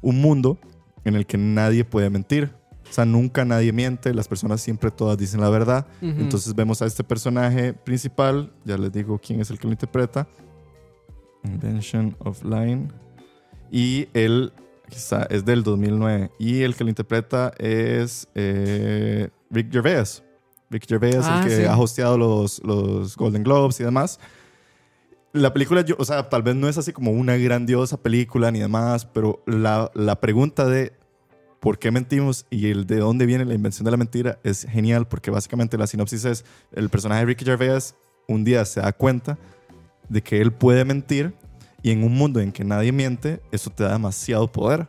un mundo en el que nadie puede mentir. O sea, nunca nadie miente, las personas siempre todas dicen la verdad. Entonces vemos a este personaje principal, ya les digo quién es el que lo interpreta. Invention of Line. Y él quizá, es del 2009. Y el que lo interpreta es eh, Rick Gervais. Rick Gervais, Ah, el que sí. ha hosteado los, los Golden Globes y demás. La película, yo, o sea, tal vez no es así como una grandiosa película ni demás, pero la, la pregunta de por qué mentimos y el de dónde viene la invención de la mentira es genial porque básicamente la sinopsis es el personaje de Ricky Gervais un día se da cuenta de que él puede mentir y en un mundo en que nadie miente, eso te da demasiado poder.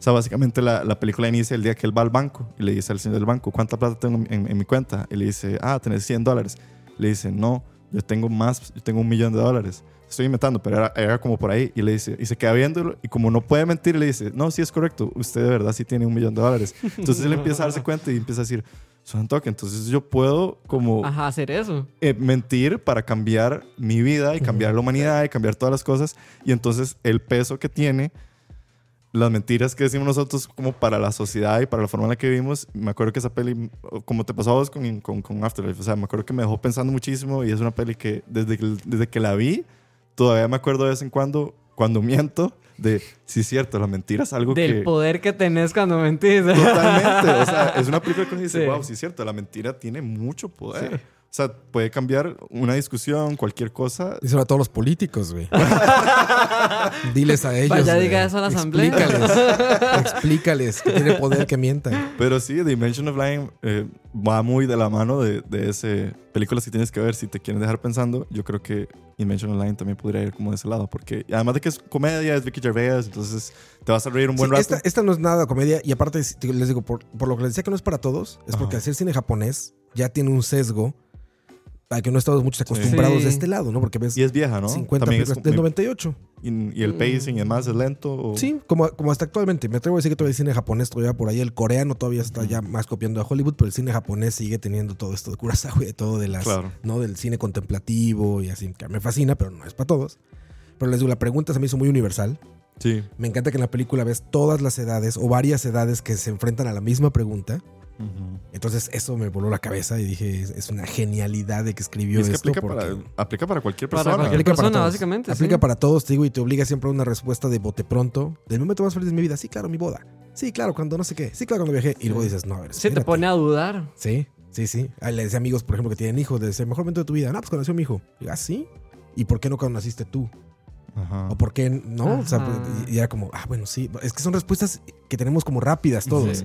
O sea, básicamente la, la película inicia el día que él va al banco y le dice al señor del banco, ¿cuánta plata tengo en, en mi cuenta? Y le dice, ah, tenés 100 dólares. Le dice, no, yo tengo más, yo tengo un millón de dólares. Estoy inventando, pero era, era como por ahí. Y le dice, y se queda viéndolo y como no puede mentir, le dice, no, sí es correcto, usted de verdad sí tiene un millón de dólares. Entonces él empieza a darse cuenta y empieza a decir, son toque, entonces yo puedo como Ajá, hacer eso. eh, mentir para cambiar mi vida y cambiar la humanidad y cambiar todas las cosas. Y entonces el peso que tiene las mentiras que decimos nosotros como para la sociedad y para la forma en la que vivimos. Me acuerdo que esa peli, como te pasó a vos con, con, con Afterlife, o sea, me acuerdo que me dejó pensando muchísimo y es una peli que desde que, desde que la vi, todavía me acuerdo de vez en cuando, cuando miento, de, sí es cierto, la mentira es algo Del que... poder que tenés cuando mentís. Totalmente. O sea, es una película que uno dice, Sí. wow, sí es cierto, la mentira tiene mucho poder. O sea, puede cambiar una discusión, cualquier cosa. Díselo a todos los políticos, güey. Diles a ellos. Vaya, güey. diga eso a la asamblea. Explícales. explícales que tiene poder que mientan. Pero sí, Dimension of Line eh, va muy de la mano de, de ese películas que tienes que ver si te quieren dejar pensando. Yo creo que Dimension of Line también podría ir como de ese lado, porque además de que es comedia, es Vicky Gervais, entonces te vas a reír un buen Sí, rato. esta, esta no es nada comedia y aparte les digo, por, por lo que les decía que no es para todos, es porque Ajá. hacer cine japonés ya tiene un sesgo a que no estamos muchos acostumbrados Sí. de este lado, ¿no? Porque ves Y es vieja, ¿no? 50 También es películas del muy- 98. y, y el pacing y demás es lento. o- Sí, como, como hasta actualmente. Me atrevo a decir que todavía el cine japonés todavía por ahí. El coreano todavía está ya más copiando a Hollywood, pero el cine japonés sigue teniendo todo esto de Kurosawa y de todo de las, Claro. ¿no? Del cine contemplativo y así, que me fascina, pero no es para todos. Pero les digo, la pregunta se me hizo muy universal. Sí. Me encanta que en la película ves todas las edades o varias edades que se enfrentan a la misma pregunta. Entonces eso me voló la cabeza y dije, es, es una genialidad de que escribió Y es que esto. aplica porque- para, aplica para cualquier Para persona. cualquier Aplica persona, básicamente, Aplica sí. para todos, te digo, y te obliga siempre a una respuesta de bote pronto. Del momento más feliz de mi vida. Sí, claro, mi boda. Sí, claro, cuando no sé qué. Sí, claro, cuando viajé. Y luego dices, no, a ver. Sí, te pone a dudar. Sí, sí, sí. Ah, Le decía a amigos, por ejemplo, que tienen hijos, desde el mejor momento de tu vida. No, pues cuando nació mi hijo. Y ah, sí. ¿Y por qué no cuando naciste tú? Ajá. ¿O por qué no? O sea, y era como, ah, bueno, sí. Es que son respuestas que tenemos como rápidas todos. Sí.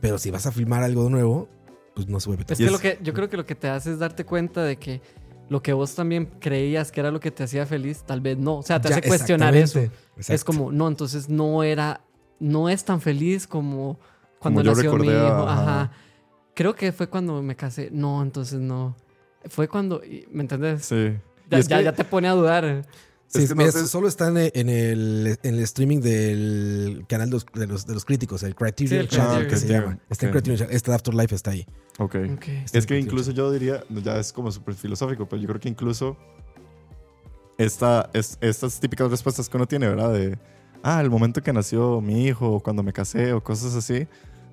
Pero si vas a filmar algo nuevo, pues no se vuelve tan Es que es- lo que yo creo que lo que te hace es darte cuenta de que lo que vos también creías que era lo que te hacía feliz, tal vez no. O sea, te Ya, hace cuestionar eso. exactamente. Es como, no, entonces no era, no es tan feliz como cuando Como nació mi hijo. ajá. Ajá. Creo que fue cuando me casé. No, entonces no. Fue cuando, ¿me entendés? Sí. Ya, es ya, que- ya te pone a dudar. Sí, Es que no mira, sé- solo está en, en el, en el streaming del canal de los, de los, de los críticos, el Criterion Sí, el Channel, Criterion. que se llama. Está en. Criterion Channel. Este Afterlife está ahí. Ok. Ok. Es que incluso yo diría, ya es como súper filosófico, pero yo creo que incluso esta, es, estas típicas respuestas que uno tiene, ¿verdad? De, ah, el momento que nació mi hijo, o cuando me casé, o cosas así,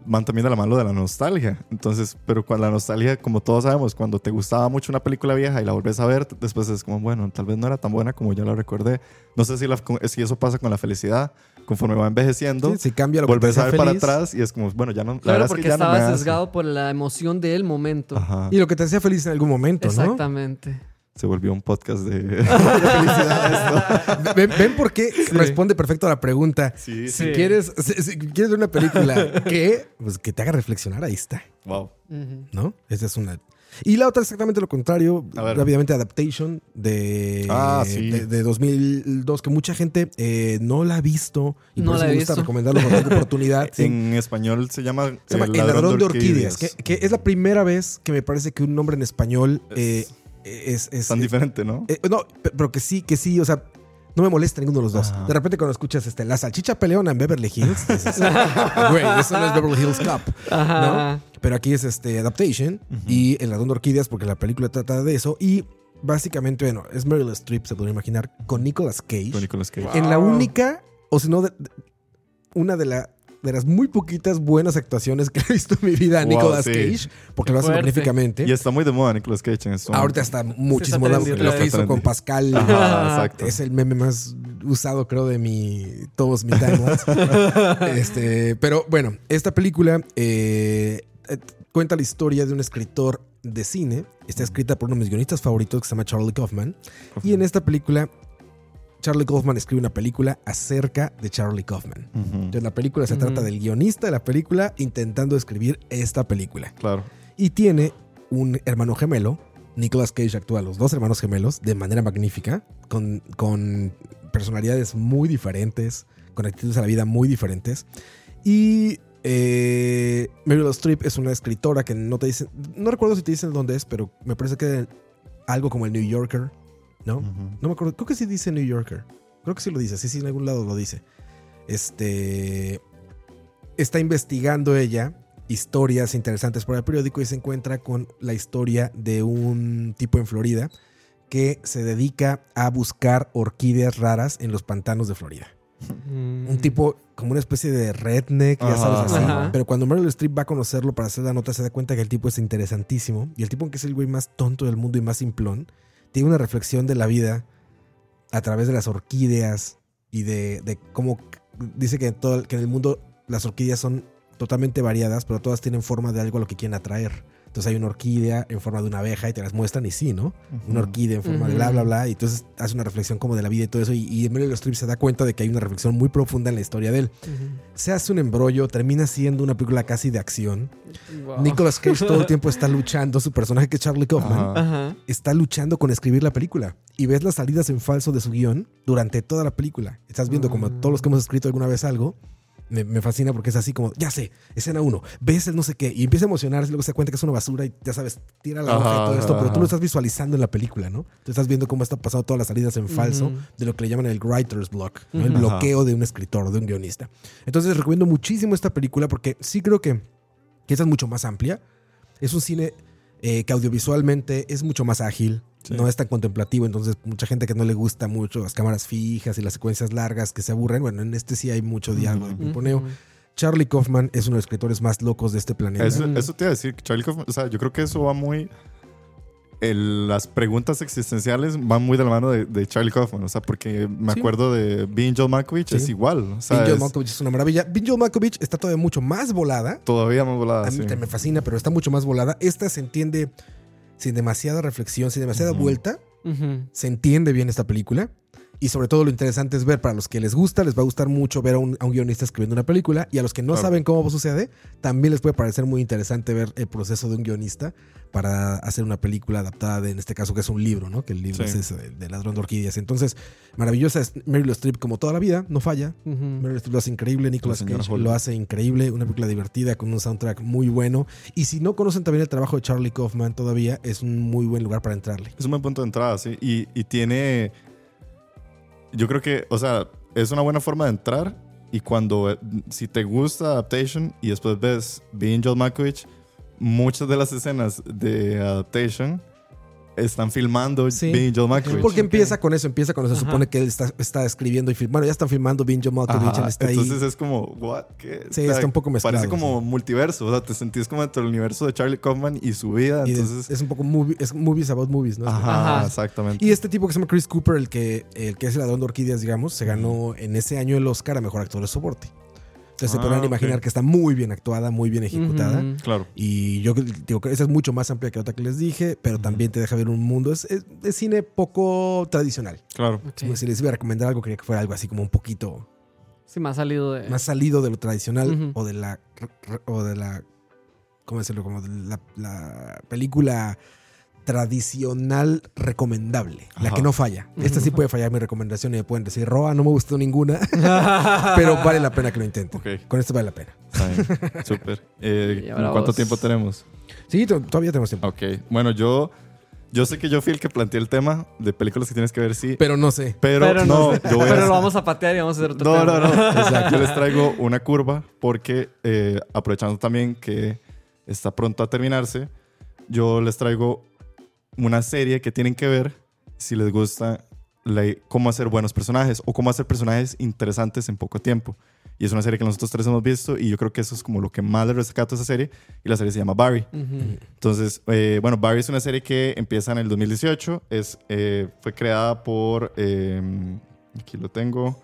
van también de la mano de la nostalgia. Entonces, pero con la nostalgia, como todos sabemos, cuando te gustaba mucho una película vieja y la volvés a ver, después es como, bueno, tal vez no era tan buena como yo la recordé. No sé si, la- si eso pasa con la felicidad. Conforme va envejeciendo, Sí, si cambia lo volvés a ver para feliz. atrás y es como, bueno, ya no. la Claro, verdad es porque que ya no estaba hace. sesgado por la emoción del momento. Ajá. Y lo que te hacía feliz en algún momento, ¿no? Exactamente. Se volvió un podcast de, de felicidad esto. ¿Ven, ven por qué responde perfecto a la pregunta? Sí, Si Sí. quieres, si, si quieres ver una película que, pues, que te haga reflexionar, ahí está, Wow. ¿no? Esa es una. Y la otra exactamente lo contrario, A ver. rápidamente Adaptation de, Ah, sí. de, de 2002, que mucha gente eh, no la ha visto y No por eso la he me gusta visto. recomendarlo con oportunidad. sí. En español se llama, Se llama El ladrón de orquídeas, que, que es la primera vez que me parece que un nombre en español eh, es, es, tan es- diferente, ¿no? eh, no, pe- pero que sí, que sí, o sea, no me molesta ninguno de los dos. Ajá. De repente cuando escuchas este, la salchicha peleona en Beverly Hills, dices, güey, eso no es Beverly Hills Cop. Ajá. Pero aquí es este Adaptation y El ladrón de orquídeas porque la película trata de eso y básicamente, bueno, es Meryl Streep, se podría imaginar, con Nicolas Cage. Con Nicolas Cage. Wow. En la única, o si no, una de, la, de las muy poquitas buenas actuaciones que he visto en mi vida a Wow, Nicolas sí. Cage, porque Qué lo hace fuerte. magníficamente. Y está muy de moda Nicolas Cage en esto. Ahorita está muchísimo está trendy lo que hizo con. Pascal. Ajá, exacto. Es el meme más usado, creo, de mi todos mis timelines. este, pero bueno, esta película eh, eh, cuenta la historia de un escritor de cine. Está escrita por uno de mis guionistas favoritos que se llama Charlie Kaufman. Y en esta película, Charlie Kaufman escribe una película acerca de Charlie Kaufman. Ujú, Entonces la película se trata del guionista de la película intentando escribir esta película. Claro. Y tiene un hermano gemelo. Nicolas Cage actúa a los dos hermanos gemelos de manera magnífica, con, con personalidades muy diferentes, con actitudes a la vida muy diferentes. Y eh, Meryl Streep es una escritora que no te dicen, no recuerdo si te dicen dónde es, pero me parece que algo como el New Yorker, ¿no? No me acuerdo, creo que sí dice New Yorker. Creo que sí lo dice, sí, sí, en algún lado lo dice. Este. Está investigando ella historias interesantes para el periódico y se encuentra con la historia de un tipo en Florida que se dedica a buscar orquídeas raras en los pantanos de Florida. Mm. Un tipo como una especie de redneck, ya sabes así. ajá. Pero cuando Meryl Streep va a conocerlo para hacer la nota, se da cuenta que el tipo es interesantísimo. Y el tipo, que es el güey más tonto del mundo y más simplón, tiene una reflexión de la vida a través de las orquídeas y de, cómo dice que todo, que en el mundo las orquídeas son totalmente variadas, pero todas tienen forma de algo a lo que quieren atraer. Entonces hay una orquídea en forma de una abeja y te las muestran y sí, ¿no? Una orquídea en forma de bla, bla, bla. Y entonces hace una reflexión como de la vida y todo eso. Y, y Meryl Streep se da cuenta de que hay una reflexión muy profunda en la historia de él. Se hace un embrollo, termina siendo una película casi de acción. Wow. Nicolas Cage todo el tiempo está luchando, su personaje que es Charlie Kaufman está luchando con escribir la película. Y ves las salidas en falso de su guion durante toda la película. Estás viendo como todos los que hemos escrito alguna vez algo. Me, me fascina porque es así como, ya sé, escena uno, ves el no sé qué, y empieza a emocionarse, y luego se da cuenta que es una basura y ya sabes, tira la hoja y todo esto, pero tú lo estás visualizando en la película, ¿no? Tú estás viendo cómo está pasando todas las salidas en falso de lo que le llaman el writer's block, ¿no? el bloqueo de un escritor, de un guionista. Entonces recomiendo muchísimo esta película porque sí creo que, que esta es mucho más amplia. Es un cine eh, que audiovisualmente es mucho más ágil, Sí. no es tan contemplativo, entonces mucha gente que no le gusta mucho las cámaras fijas y las secuencias largas que se aburren, bueno, en este sí hay mucho diálogo de. Charlie Kaufman es uno de los escritores más locos de este planeta. Eso, te iba a decir, Charlie Kaufman, o sea, yo creo que eso va muy... el- las preguntas existenciales van muy de la mano de, de Charlie Kaufman, o sea, porque me Sí. acuerdo de Being Joel Malkovich, Sí. es igual, o sea, Joel es Malkovich es una maravilla. Bill Joel Malkovich está todavía mucho más volada. todavía más volada. A mí sí. te- me fascina, pero está mucho más volada. Esta se entiende sin demasiada reflexión, sin demasiada vuelta. Se entiende bien esta película. Y sobre todo lo interesante es ver, para los que les gusta, les va a gustar mucho ver a un, a un guionista escribiendo una película. Y a los que no Claro. saben cómo sucede, también les puede parecer muy interesante ver el proceso de un guionista para hacer una película adaptada de, en este caso, que es un libro, ¿no? Que el libro Sí. es ese, de, de Ladrón de Orquídeas. Entonces, maravillosa es Meryl Streep como toda la vida, no falla. Meryl Streep lo hace increíble, Nicolas Cage lo hace increíble, una película divertida con un soundtrack muy bueno. Y si no conocen también el trabajo de Charlie Kaufman todavía, es un muy buen lugar para entrarle. Es un buen punto de entrada, sí. Y, y tiene. Yo creo que, o sea, es una buena forma de entrar. Y cuando, eh, si te gusta Adaptation y después ves Being Malkovich, muchas de las escenas de Adaptation están filmando Sí. Being Joel Malkovich. Porque empieza con eso, empieza con eso. Se supone que él está, está escribiendo y filmando. Bueno, ya están filmando Being John Malkovich, Ajá, él está ahí. Entonces es como, ¿what? ¿Qué? Sí, sea, está un poco mezclado, Parece como multiverso, o sea, te sentís como dentro del universo de Charlie Kaufman y su vida. Y de- entonces, es un poco movie- es movies about movies, ¿no? ajá, Ajá. exactamente. Y este tipo que se llama Chris Cooper, el que, el que es el ladrón de orquídeas, digamos, se ganó en ese año el Oscar a Mejor Actor de Soporte. Entonces se Ah, podrán ok. imaginar que está muy bien actuada, muy bien ejecutada. Claro. Y yo digo que esa es mucho más amplia que la otra que les dije, pero también te deja ver un mundo. Es, es- es cine poco tradicional. Claro. Como Si les iba a recomendar algo, quería que fuera algo así como un poquito Sí, ha salido de. más salido de lo tradicional o de la o de la cómo decirlo como de la, la película tradicional recomendable la Ajá. que no falla esta sí puede fallar mi recomendación y me pueden decir Roa no me gustó ninguna pero vale la pena que lo intenten con esto vale la pena. Súper. Eh, ¿Cuánto vos. tiempo tenemos? sí to- todavía tenemos tiempo Ok. Bueno, yo, yo sé que yo fui el que planteé el tema de películas que tienes que ver, sí. pero no sé Pero, Pero no, sé. yo voy Pero a... lo vamos a patear y vamos a hacer otro No, tema. no, no. Exacto. Yo les traigo una curva porque, eh, aprovechando también que está pronto a terminarse, yo les traigo una serie que tienen que ver si les gusta la- cómo hacer buenos personajes o cómo hacer personajes interesantes en poco tiempo. Y es una serie que nosotros tres hemos visto y yo creo que eso es como lo que más le rescato a esa serie. Y la serie se llama Barry. Entonces, eh, bueno, Barry es una serie que empieza en el 2018. Es, eh, fue creada por, eh, aquí lo tengo,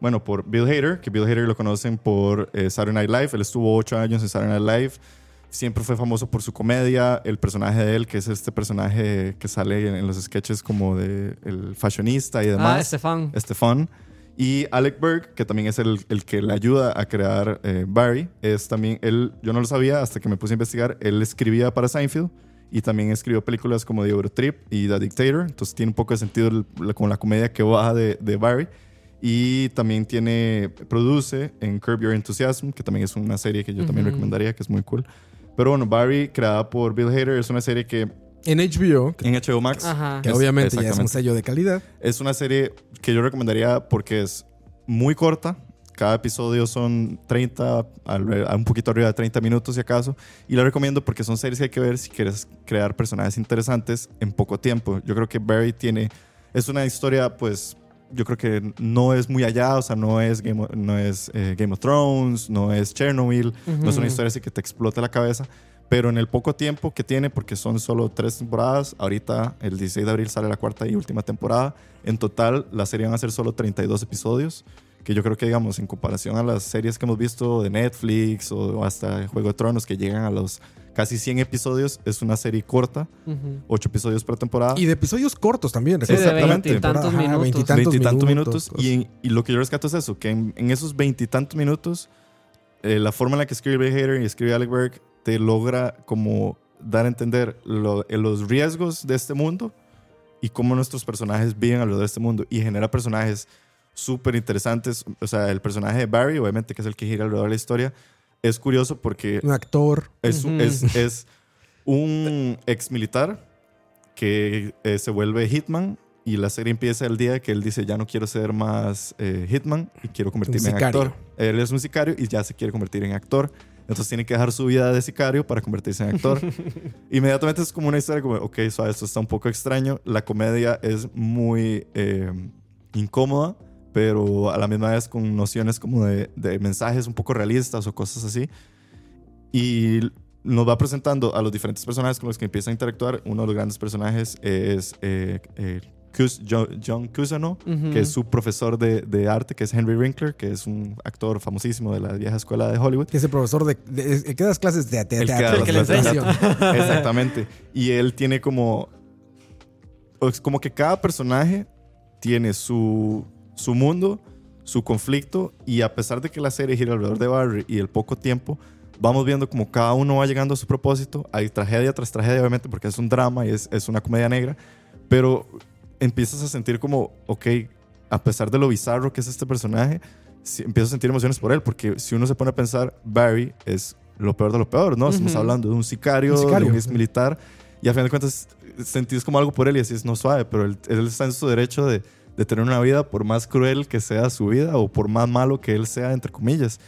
bueno, por Bill Hader, que Bill Hader lo conocen por eh, Saturday Night Live. Él estuvo ocho años en Saturday Night Live. Siempre fue famoso por su comedia. El personaje de él, que es este personaje que sale en, en los sketches como de el fashionista y Ah, demás. Estefan. Estefan. Y Alec Berg, que también es el, el que le ayuda a crear eh, Barry, es también, él, yo no lo sabía hasta que me puse a investigar, él escribía para Seinfeld y también escribió películas como The Eurotrip y The Dictator, entonces tiene un poco de sentido el- la- con la comedia que baja de, de Barry. Y también tiene, produce en Curb Your Enthusiasm, que también es una serie que yo también Ujú. recomendaría, que es muy cool. Pero bueno, Barry, creada por Bill Hader, es una serie que en HBO en HBO Max Ajá. que Es- obviamente ya es un sello de calidad es una serie que yo recomendaría porque es muy corta. Cada episodio son 30, al- a un poquito arriba de 30 minutos si acaso. Y la recomiendo porque son series que hay que ver si quieres crear personajes interesantes en poco tiempo. Yo creo que Barry tiene... Es una historia, pues, yo creo que no es muy allá. O sea, no es Game of, no es, eh, Game of Thrones, no es Chernobyl. No es una historia así que te explote la cabeza. Pero en el poco tiempo que tiene, porque son solo tres temporadas, ahorita el 16 de abril sale la cuarta y última temporada. En total, la serie van a ser solo 32 episodios, que yo creo que, digamos, en comparación a las series que hemos visto de Netflix o hasta Juego de Tronos, que llegan a los casi 100 episodios, es una serie corta, Ujú. 8 episodios por temporada. Y de episodios cortos también. Sí, exactamente. veintitantos minutos. veintitantos minutos. minutos. Y, en- y lo que yo rescato es eso, que en, en esos veintitantos minutos, eh, la forma en la que escribe Bill Hader y escribe Alec Berg te logra como dar a entender lo- eh, los riesgos de este mundo y cómo nuestros personajes viven alrededor de este mundo y genera personajes súper interesantes. O sea, el personaje de Barry, obviamente, que es el que gira alrededor de la historia, es curioso porque Un actor. es, un- Ujú. es, es un ex militar que eh, se vuelve hitman y la serie empieza el día que él dice ya no quiero ser más eh, hitman y quiero convertirme en actor. Él es un sicario y ya se quiere convertir en actor. Entonces tiene que dejar su vida de sicario para convertirse en actor. Inmediatamente es como una historia como, ok, suave, esto está un poco extraño. La comedia es muy eh, incómoda, pero a la misma vez con nociones como de, de mensajes un poco realistas o cosas así. Y nos va presentando a los diferentes personajes con los que empieza a interactuar. Uno de los grandes personajes es eh, eh, Cus- Jo- John Cusano, Ujú. que es su profesor de, de arte, que es Henry Winkler, que es un actor famosísimo de la vieja escuela de Hollywood. Que es el profesor de. de- de- que das clases de, de El que teatro. de enseña. Exactamente. Y él tiene como. Es como que cada personaje tiene su, su mundo, su conflicto, y a pesar de que la serie gira alrededor de Barry y el poco tiempo, vamos viendo como cada uno va llegando a su propósito. Hay tragedia tras tragedia, obviamente, porque es un drama y es, es una comedia negra, pero empiezas a sentir como, ok, a pesar de lo bizarro que es este personaje, sí, empiezo a sentir emociones por él, porque si uno se pone a pensar, Barry es lo peor de lo peor, ¿no? Estamos hablando de un sicario, Un sicario, de un ex militar, y a fin de cuentas sentís como algo por él y así es no suave, pero él, él está en su derecho de, de tener una vida por más cruel que sea su vida o por más malo que él sea, entre comillas.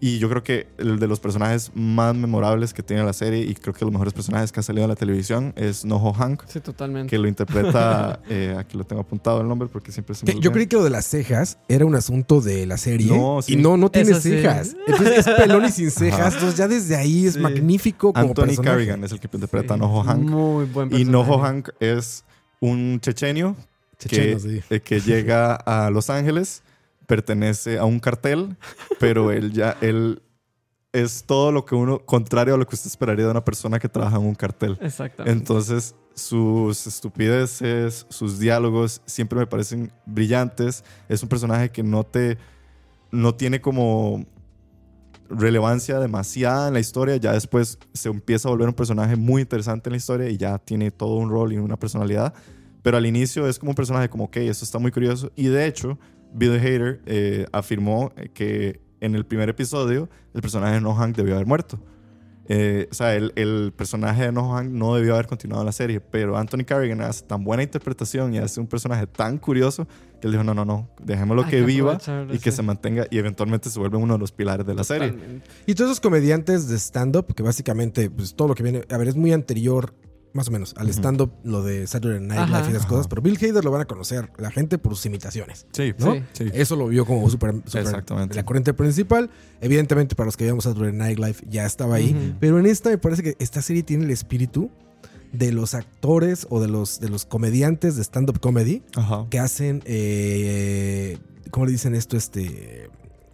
Y yo creo que el de los personajes más memorables que tiene la serie y creo que los mejores personajes que ha salido en la televisión es Noho Hank, Sí, totalmente. que lo interpreta, eh, aquí lo tengo apuntado el nombre porque siempre se me yo creí que lo de las cejas era un asunto de la serie. No, sí. Y no, no tiene Eso sí. cejas. Entonces es pelón y sin cejas. Entonces ya desde ahí es Sí. magnífico como Anthony personaje. Carrigan es el que interpreta a Sí. Noho Hank. Muy buen Y personaje. Noho Hank es un chechenio Checheno, que, sí. eh, que llega a Los Ángeles, pertenece a un cartel, pero él ya, él es todo lo que uno, contrario a lo que usted esperaría de una persona que trabaja en un cartel. Exactamente. Entonces, sus estupideces, sus diálogos siempre me parecen brillantes. Es un personaje que no te, no tiene como relevancia demasiada en la historia. Ya después se empieza a volver un personaje muy interesante en la historia y ya tiene todo un rol y una personalidad. Pero al inicio es como un personaje como, ok, esto está muy curioso. Y de hecho, Bill Hader eh, afirmó que en el primer episodio el personaje de No Hank debió haber muerto. Eh, o sea, el, el personaje de No Hank no debió haber continuado en la serie, pero Anthony Carrigan hace tan buena interpretación y hace un personaje tan curioso que él dijo, no, no, no, dejémoslo Hay que que viva y que sí. se mantenga y eventualmente se vuelve uno de los pilares de la serie. Y todos esos comediantes de stand-up, que básicamente, pues todo lo que viene, a ver, es muy anterior, más o menos, al stand-up, lo de Saturday Night Ajá. Live y esas Ajá. cosas, pero Bill Hader lo van a conocer la gente por sus imitaciones. Sí, ¿no? Sí. sí. Eso lo vio como súper súper Exactamente. la corriente principal. Evidentemente, para los que veíamos Saturday Night Live ya estaba ahí. Pero en esta me parece que esta serie tiene el espíritu de los actores o de los, de los comediantes de stand-up comedy Ajá. que hacen, eh, ¿cómo le dicen esto? Este,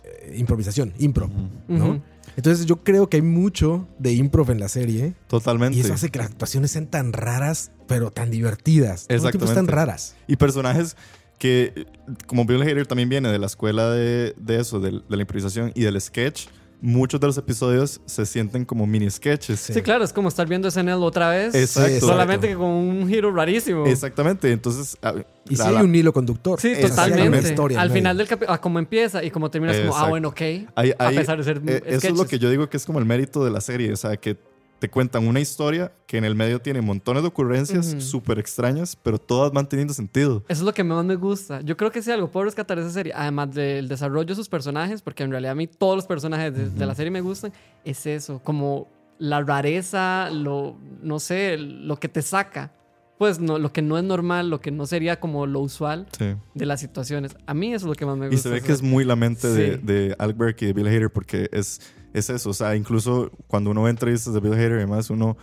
eh, improvisación, improv, ¿no? Entonces yo creo que hay mucho de improv en la serie Totalmente. y eso hace que las actuaciones sean tan raras, pero tan divertidas. Tiempo están Exactamente. raras. Y personajes que, como Bill Hader también viene de la escuela de, de eso, del- de, la improvisación y del sketch, muchos de los episodios se sienten como mini sketches. Sí, claro, es como estar viendo SNL otra vez. Exacto. Solamente que con un giro rarísimo. Exactamente. Entonces, a- Y si a hay un hilo conductor. Sí, totalmente. Historia Al medio. final del capítulo, como empieza y como termina, es como, ah, bueno, ok. hay- a pesar de ser eh, eso es lo que yo digo que es como el mérito de la serie. O sea, que te cuentan una historia que en el medio tiene montones de ocurrencias Ujú. súper extrañas, pero todas van teniendo sentido. Eso es lo que más me gusta. Yo creo que si algo puedo rescatar de esa serie, además del desarrollo de sus personajes, porque en realidad a mí todos los personajes de, de la serie me gustan, es eso, como la rareza, lo, no sé, lo que te saca. Pues no, lo que no es normal, lo que no sería como lo usual Sí. de las situaciones. A mí eso es lo que más me Y gusta. se ve que es muy la mente de, Sí. de Albert y de Bill Hader porque es, es eso. O sea, incluso cuando uno ve entrevistas de Bill Hader y demás, uno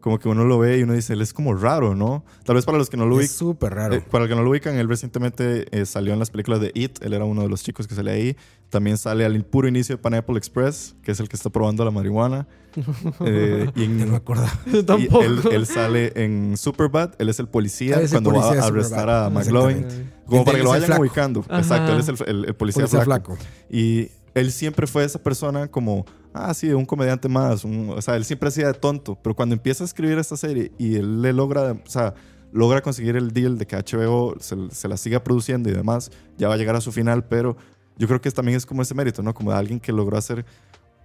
como que uno lo ve y uno dice, él es como raro, ¿no? Tal vez para los que no lo Es ubican. súper raro. Eh, para los que no lo ubican, él recientemente eh, salió en las películas de It. Él era uno de los chicos que sale ahí. También sale al puro inicio de Pineapple Express, que es el que está probando la marihuana. Eh, y en- no me acuerdo. Yo y tampoco. él, él sale en Superbad. Él es el policía es el cuando policía va a arrestar a McLovin. Como para que lo vayan ubicando. Ajá. Exacto, él es el, el- el policía, Policía flaco. flaco. Y él siempre fue esa persona como, ah, sí, un comediante más. un- o sea, él siempre hacía de tonto. Pero cuando empieza a escribir esta serie y él le logra, o sea, logra conseguir el deal de que HBO se, se la siga produciendo y demás, ya va a llegar a su final. Pero yo creo que también es como ese mérito, ¿no? Como de alguien que logró hacer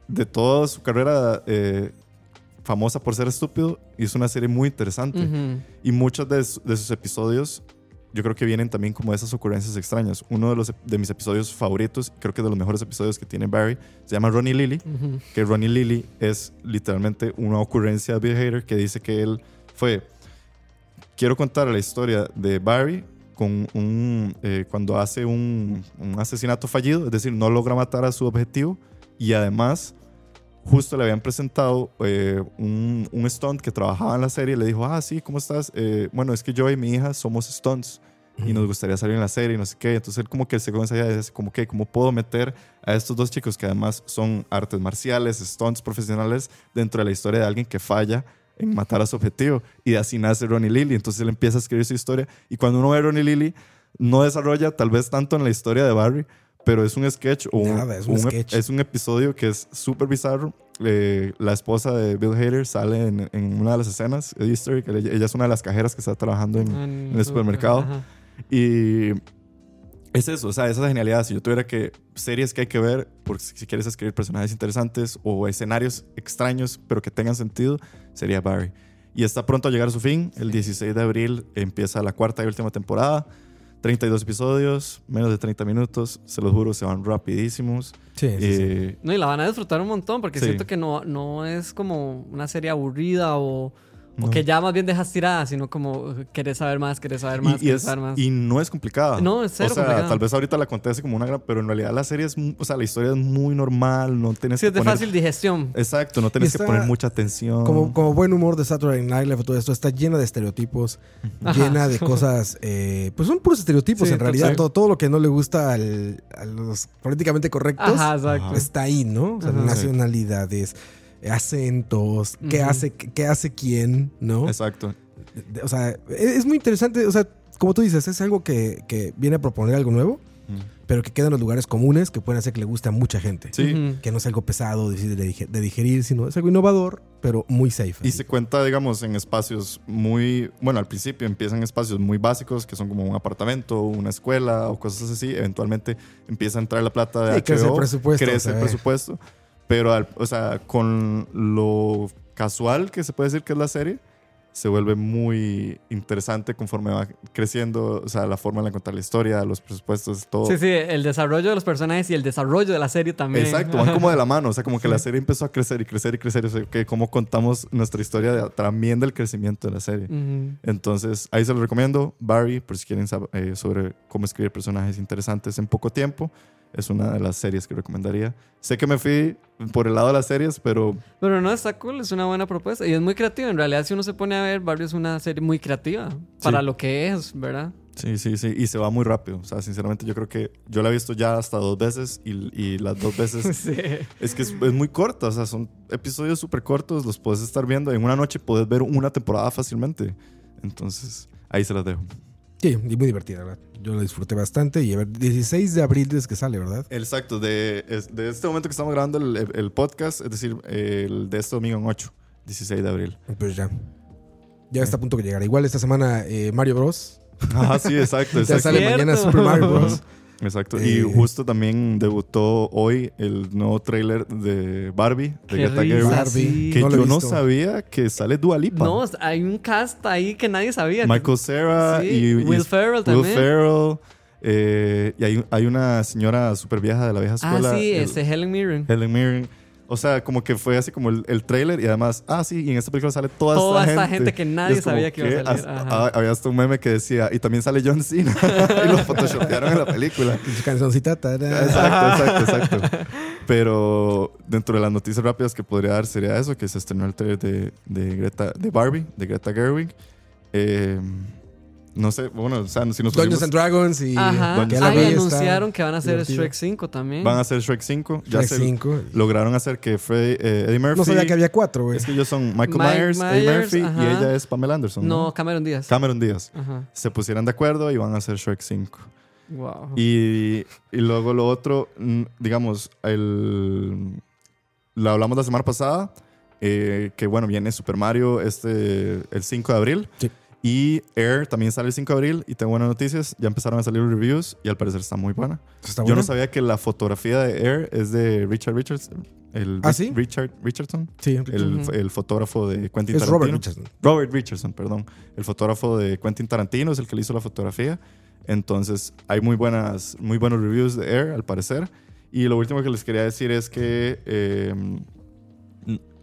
de toda su carrera eh, famosa por ser estúpido. Hizo una serie muy interesante. Y muchos de sus episodios, yo creo que vienen también como esas ocurrencias extrañas. Uno de, los, de mis episodios favoritos, creo que de los mejores episodios que tiene Barry, se llama Ronnie Lily. Ujú. Que Ronnie Lily es literalmente una ocurrencia de Bill Hader que dice que él fue. Quiero contar la historia de Barry con un, eh, cuando hace un, un asesinato fallido, es decir, no logra matar a su objetivo y además justo le habían presentado eh, un, un stunt que trabajaba en la serie. Le dijo, ah, sí, ¿cómo estás? Eh, bueno, es que yo y mi hija somos stunts y nos gustaría salir en la serie y no sé qué. Entonces él como que se comienza a decir, como que, ¿cómo puedo meter a estos dos chicos que además son artes marciales, stunts profesionales, dentro de la historia de alguien que falla en matar a su objetivo? Y así nace Ronnie Lily. Entonces él empieza a escribir su historia y cuando uno ve a Ronnie Lily, no desarrolla tal vez tanto en la historia de Barry, pero es un sketch o un, Nada, es un un ep- sketch. es un episodio que es súper bizarro. Eh, la esposa de Bill Hader sale en, en una de las escenas, de Easter egg, ella, ella es una de las cajeras que está trabajando en, En en el supermercado. Ajá. y es eso, o sea, esa genialidad. Si yo tuviera que series que hay que ver, porque si quieres escribir personajes interesantes o escenarios extraños, pero que tengan sentido, sería Barry. Y está pronto a llegar a su fin. El 16 de abril empieza la cuarta y última temporada. 32 episodios, menos de 30 minutos. Se los juro, se van rapidísimos. Sí, sí, sí. Eh, No, y la van a disfrutar un montón porque Sí. siento que no, no es como una serie aburrida o, o No. que ya más bien dejas tirada, sino como querés saber más, querés saber más, y, y querés es- saber más. y no es complicada. No, es cero O sea, complicada. tal vez ahorita la conté así como una gran, pero en realidad la serie es, o sea, la historia es muy normal, no tienes sí, que es de poner- fácil digestión. Exacto, no tienes está- que poner mucha atención. Como, como buen humor de Saturday Night Live, todo esto está llena de estereotipos, Ajá. llena de cosas, eh, pues son puros estereotipos Sí, en realidad. Todo, todo lo que no le gusta al- a los políticamente correctos Ajá, está ahí, ¿no? O sea, Ajá. nacionalidades, acentos, qué, Ujú. hace, qué, qué hace quién, ¿no? Exacto. O sea, es, es muy interesante, o sea, como tú dices, es algo que, que viene a proponer algo nuevo, pero que queda en los lugares comunes que pueden hacer que le guste a mucha gente. Sí. Ujú. Que no es algo pesado, de dig- de digerir, sino es algo innovador, pero muy safe. Y así. se cuenta, digamos, en espacios muy, bueno, al principio empiezan espacios muy básicos, que son como un apartamento, una escuela o cosas así. Eventualmente empieza a entrar la plata de Sí, crece el HBO, presupuesto, crece o el sea. presupuesto. Pero, al- o sea, con lo casual que se puede decir que es la serie, se vuelve muy interesante conforme va creciendo, o sea, la forma en la contar la historia, los presupuestos, todo. Sí, sí, el desarrollo de los personajes y el desarrollo de la serie también. Exacto, van como de la mano, o sea, como que la serie empezó a crecer y crecer y crecer, o sea, que como contamos nuestra historia de- también del crecimiento de la serie. Ujú. Entonces, ahí se lo recomiendo, Barry, por si quieren saber eh, sobre cómo escribir personajes interesantes en poco tiempo. Es una de las series que recomendaría. Sé que me fui por el lado de las series, pero Pero no, está cool, es una buena propuesta y es muy creativa. En realidad, si uno se pone a ver, Barrio es una serie muy creativa para Sí. lo que es, ¿verdad? sí, sí, sí. Y se va muy rápido. O sea, sinceramente, yo creo que yo la he visto ya hasta dos veces y, y las dos veces sí. es que es, es muy corta. O sea, son episodios súper cortos, los puedes estar viendo. En una noche puedes ver una temporada fácilmente. Entonces, ahí se las dejo. Sí, y muy divertida, ¿verdad? Yo lo disfruté bastante y a ver, 16 de abril es que sale, ¿verdad? Exacto, de, de este momento que estamos grabando el, el podcast, es decir, el de este domingo en 8, 16 de abril. Pues ya. Ya está a punto de llegar. Igual esta semana eh, Mario Bros. Ah, sí, exacto, Ya exacto. sale Cierto. mañana Super Mario Bros. exacto. Eh. Y justo también debutó hoy el nuevo tráiler de Barbie, de Gerwig, Barbie. que No yo no sabía que sale Dua Lipa. No, hay un cast ahí que nadie sabía. Michael Cera Sí, y, Will Ferrell Will también. Ferrell, eh, y hay, hay una señora súper vieja de la vieja Ah, escuela. sí, el- Helen Mirren. Helen Mirren. O sea, como que fue así como el, el trailer y además, ah, sí, y en esta película sale toda, Toda esta, esta gente. gente que nadie Y es como, sabía que iba a salir, Hasta- ah, había hasta un meme que decía, y también sale John Cena. y lo photoshopearon en la película. Su cancioncita. tará. Exacto, exacto, exacto. Pero dentro de las noticias rápidas que podría dar sería eso, que se estrenó el trailer de, de Greta, de Barbie, de Greta Gerwig. Eh, no sé, bueno, o sea, si nos Dungeons pusimos- and Dragons y Ajá. Que la y anunciaron que van a hacer divertido. Shrek 5 también. van a hacer Shrek 5. Ya Shrek se 5. lograron hacer que Freddy, eh, Eddie Murphy... No sabía que había cuatro, güey. Es que ellos son Michael Mike Myers, Eddie Myers, Murphy y ajá. ella es Pamela Anderson. No, no, Cameron Díaz. Cameron Díaz. Ajá. Se pusieran de acuerdo y van a hacer Shrek 5. Wow. Y, y luego lo otro, mm, digamos, el, lo hablamos la semana pasada, eh, que bueno, viene Super Mario este, el 5 de abril. Sí. Y Air también sale el 5 de abril y tengo buenas noticias, ya empezaron a salir reviews y al parecer está muy buena. Está Yo no sabía que la fotografía de Air es de Richard Richards, el ¿Ah, sí? Richard Richardson, Sí, el, Ujú. el fotógrafo de Quentin es Tarantino. Robert Richardson. Robert Richardson, perdón. El fotógrafo de Quentin Tarantino es el que le hizo la fotografía. Entonces, hay muy, buenas, muy buenos reviews de Air, al parecer. Y lo último que les quería decir es que eh,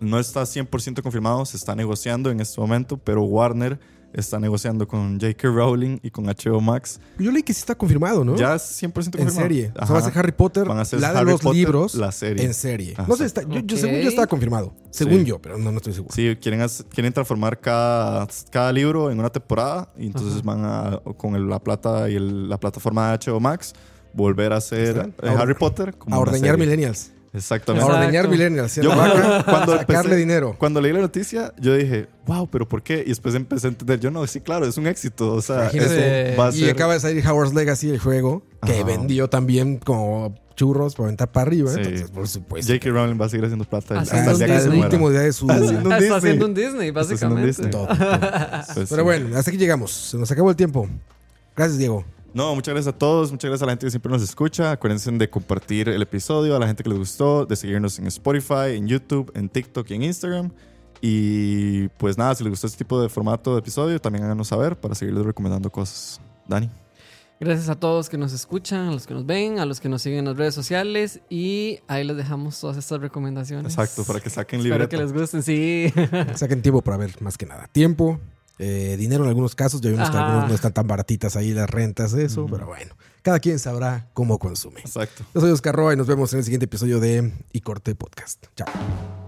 no está 100% confirmado, se está negociando en este momento, pero Warner está negociando con J.K. Rowling y con HBO Max. Yo leí que sí está confirmado, ¿no? Ya es 100% confirmado. en serie. O sea, Ajá. va a ser Harry Potter, Van a hacer la de los Potter, libros, la serie. en serie. Ajá. No sé, está, yo, según yo estaba confirmado. Según Sí. yo, pero no, no estoy seguro. Sí, quieren, hacer- quieren transformar cada, cada libro en una temporada y entonces Ajá. van a, con el- la plata y el- la plataforma de HBO Max, volver a hacer eh, A Harry Potter como A ordeñar millennials. A Exactamente. Exacto. ordeñar millennials. ¿sí? Yo cuando, cuando sacarle empecé- dinero. Cuando leí la noticia, yo dije, wow, pero ¿por qué? Y después empecé a entender, yo no, sí, claro, es un éxito. O sea, Imagínate. eso va a Y acaba de salir Howard's Legacy, el juego, que Ajá. vendió también como churros para aventar para arriba. Sí. Entonces, por supuesto. J.K. Rowling va a seguir haciendo plata Hasta hasta el el último día de su... Haciendo un Disney. haciendo un Disney, Está haciendo un básicamente. Disney. Todo, todo. Pues Pero sí. bueno, hasta aquí llegamos. Se nos acabó el tiempo. Gracias, Diego. No, muchas gracias a todos, muchas gracias a la gente que siempre nos escucha. Acuérdense de compartir el episodio, a la gente que les gustó, de seguirnos en Spotify, en YouTube, en TikTok y en Instagram. Y pues nada, si les gustó este tipo de formato de episodio, también háganos saber para seguirles recomendando cosas. Dani. Gracias a todos que nos escuchan, a los que nos ven, a los que nos siguen en las redes sociales y ahí les dejamos todas estas recomendaciones. Exacto, para que saquen Espero libreta. que les gusten, sí. Saquen tiempo para ver más que nada. Tiempo, eh, dinero en algunos casos. Ya vimos que algunos no están tan baratitas ahí las rentas, eso. Pero bueno, cada quien sabrá cómo consume. Exacto. Yo soy Oscar Roa y nos vemos en el siguiente episodio de Y Corte Podcast. Chao.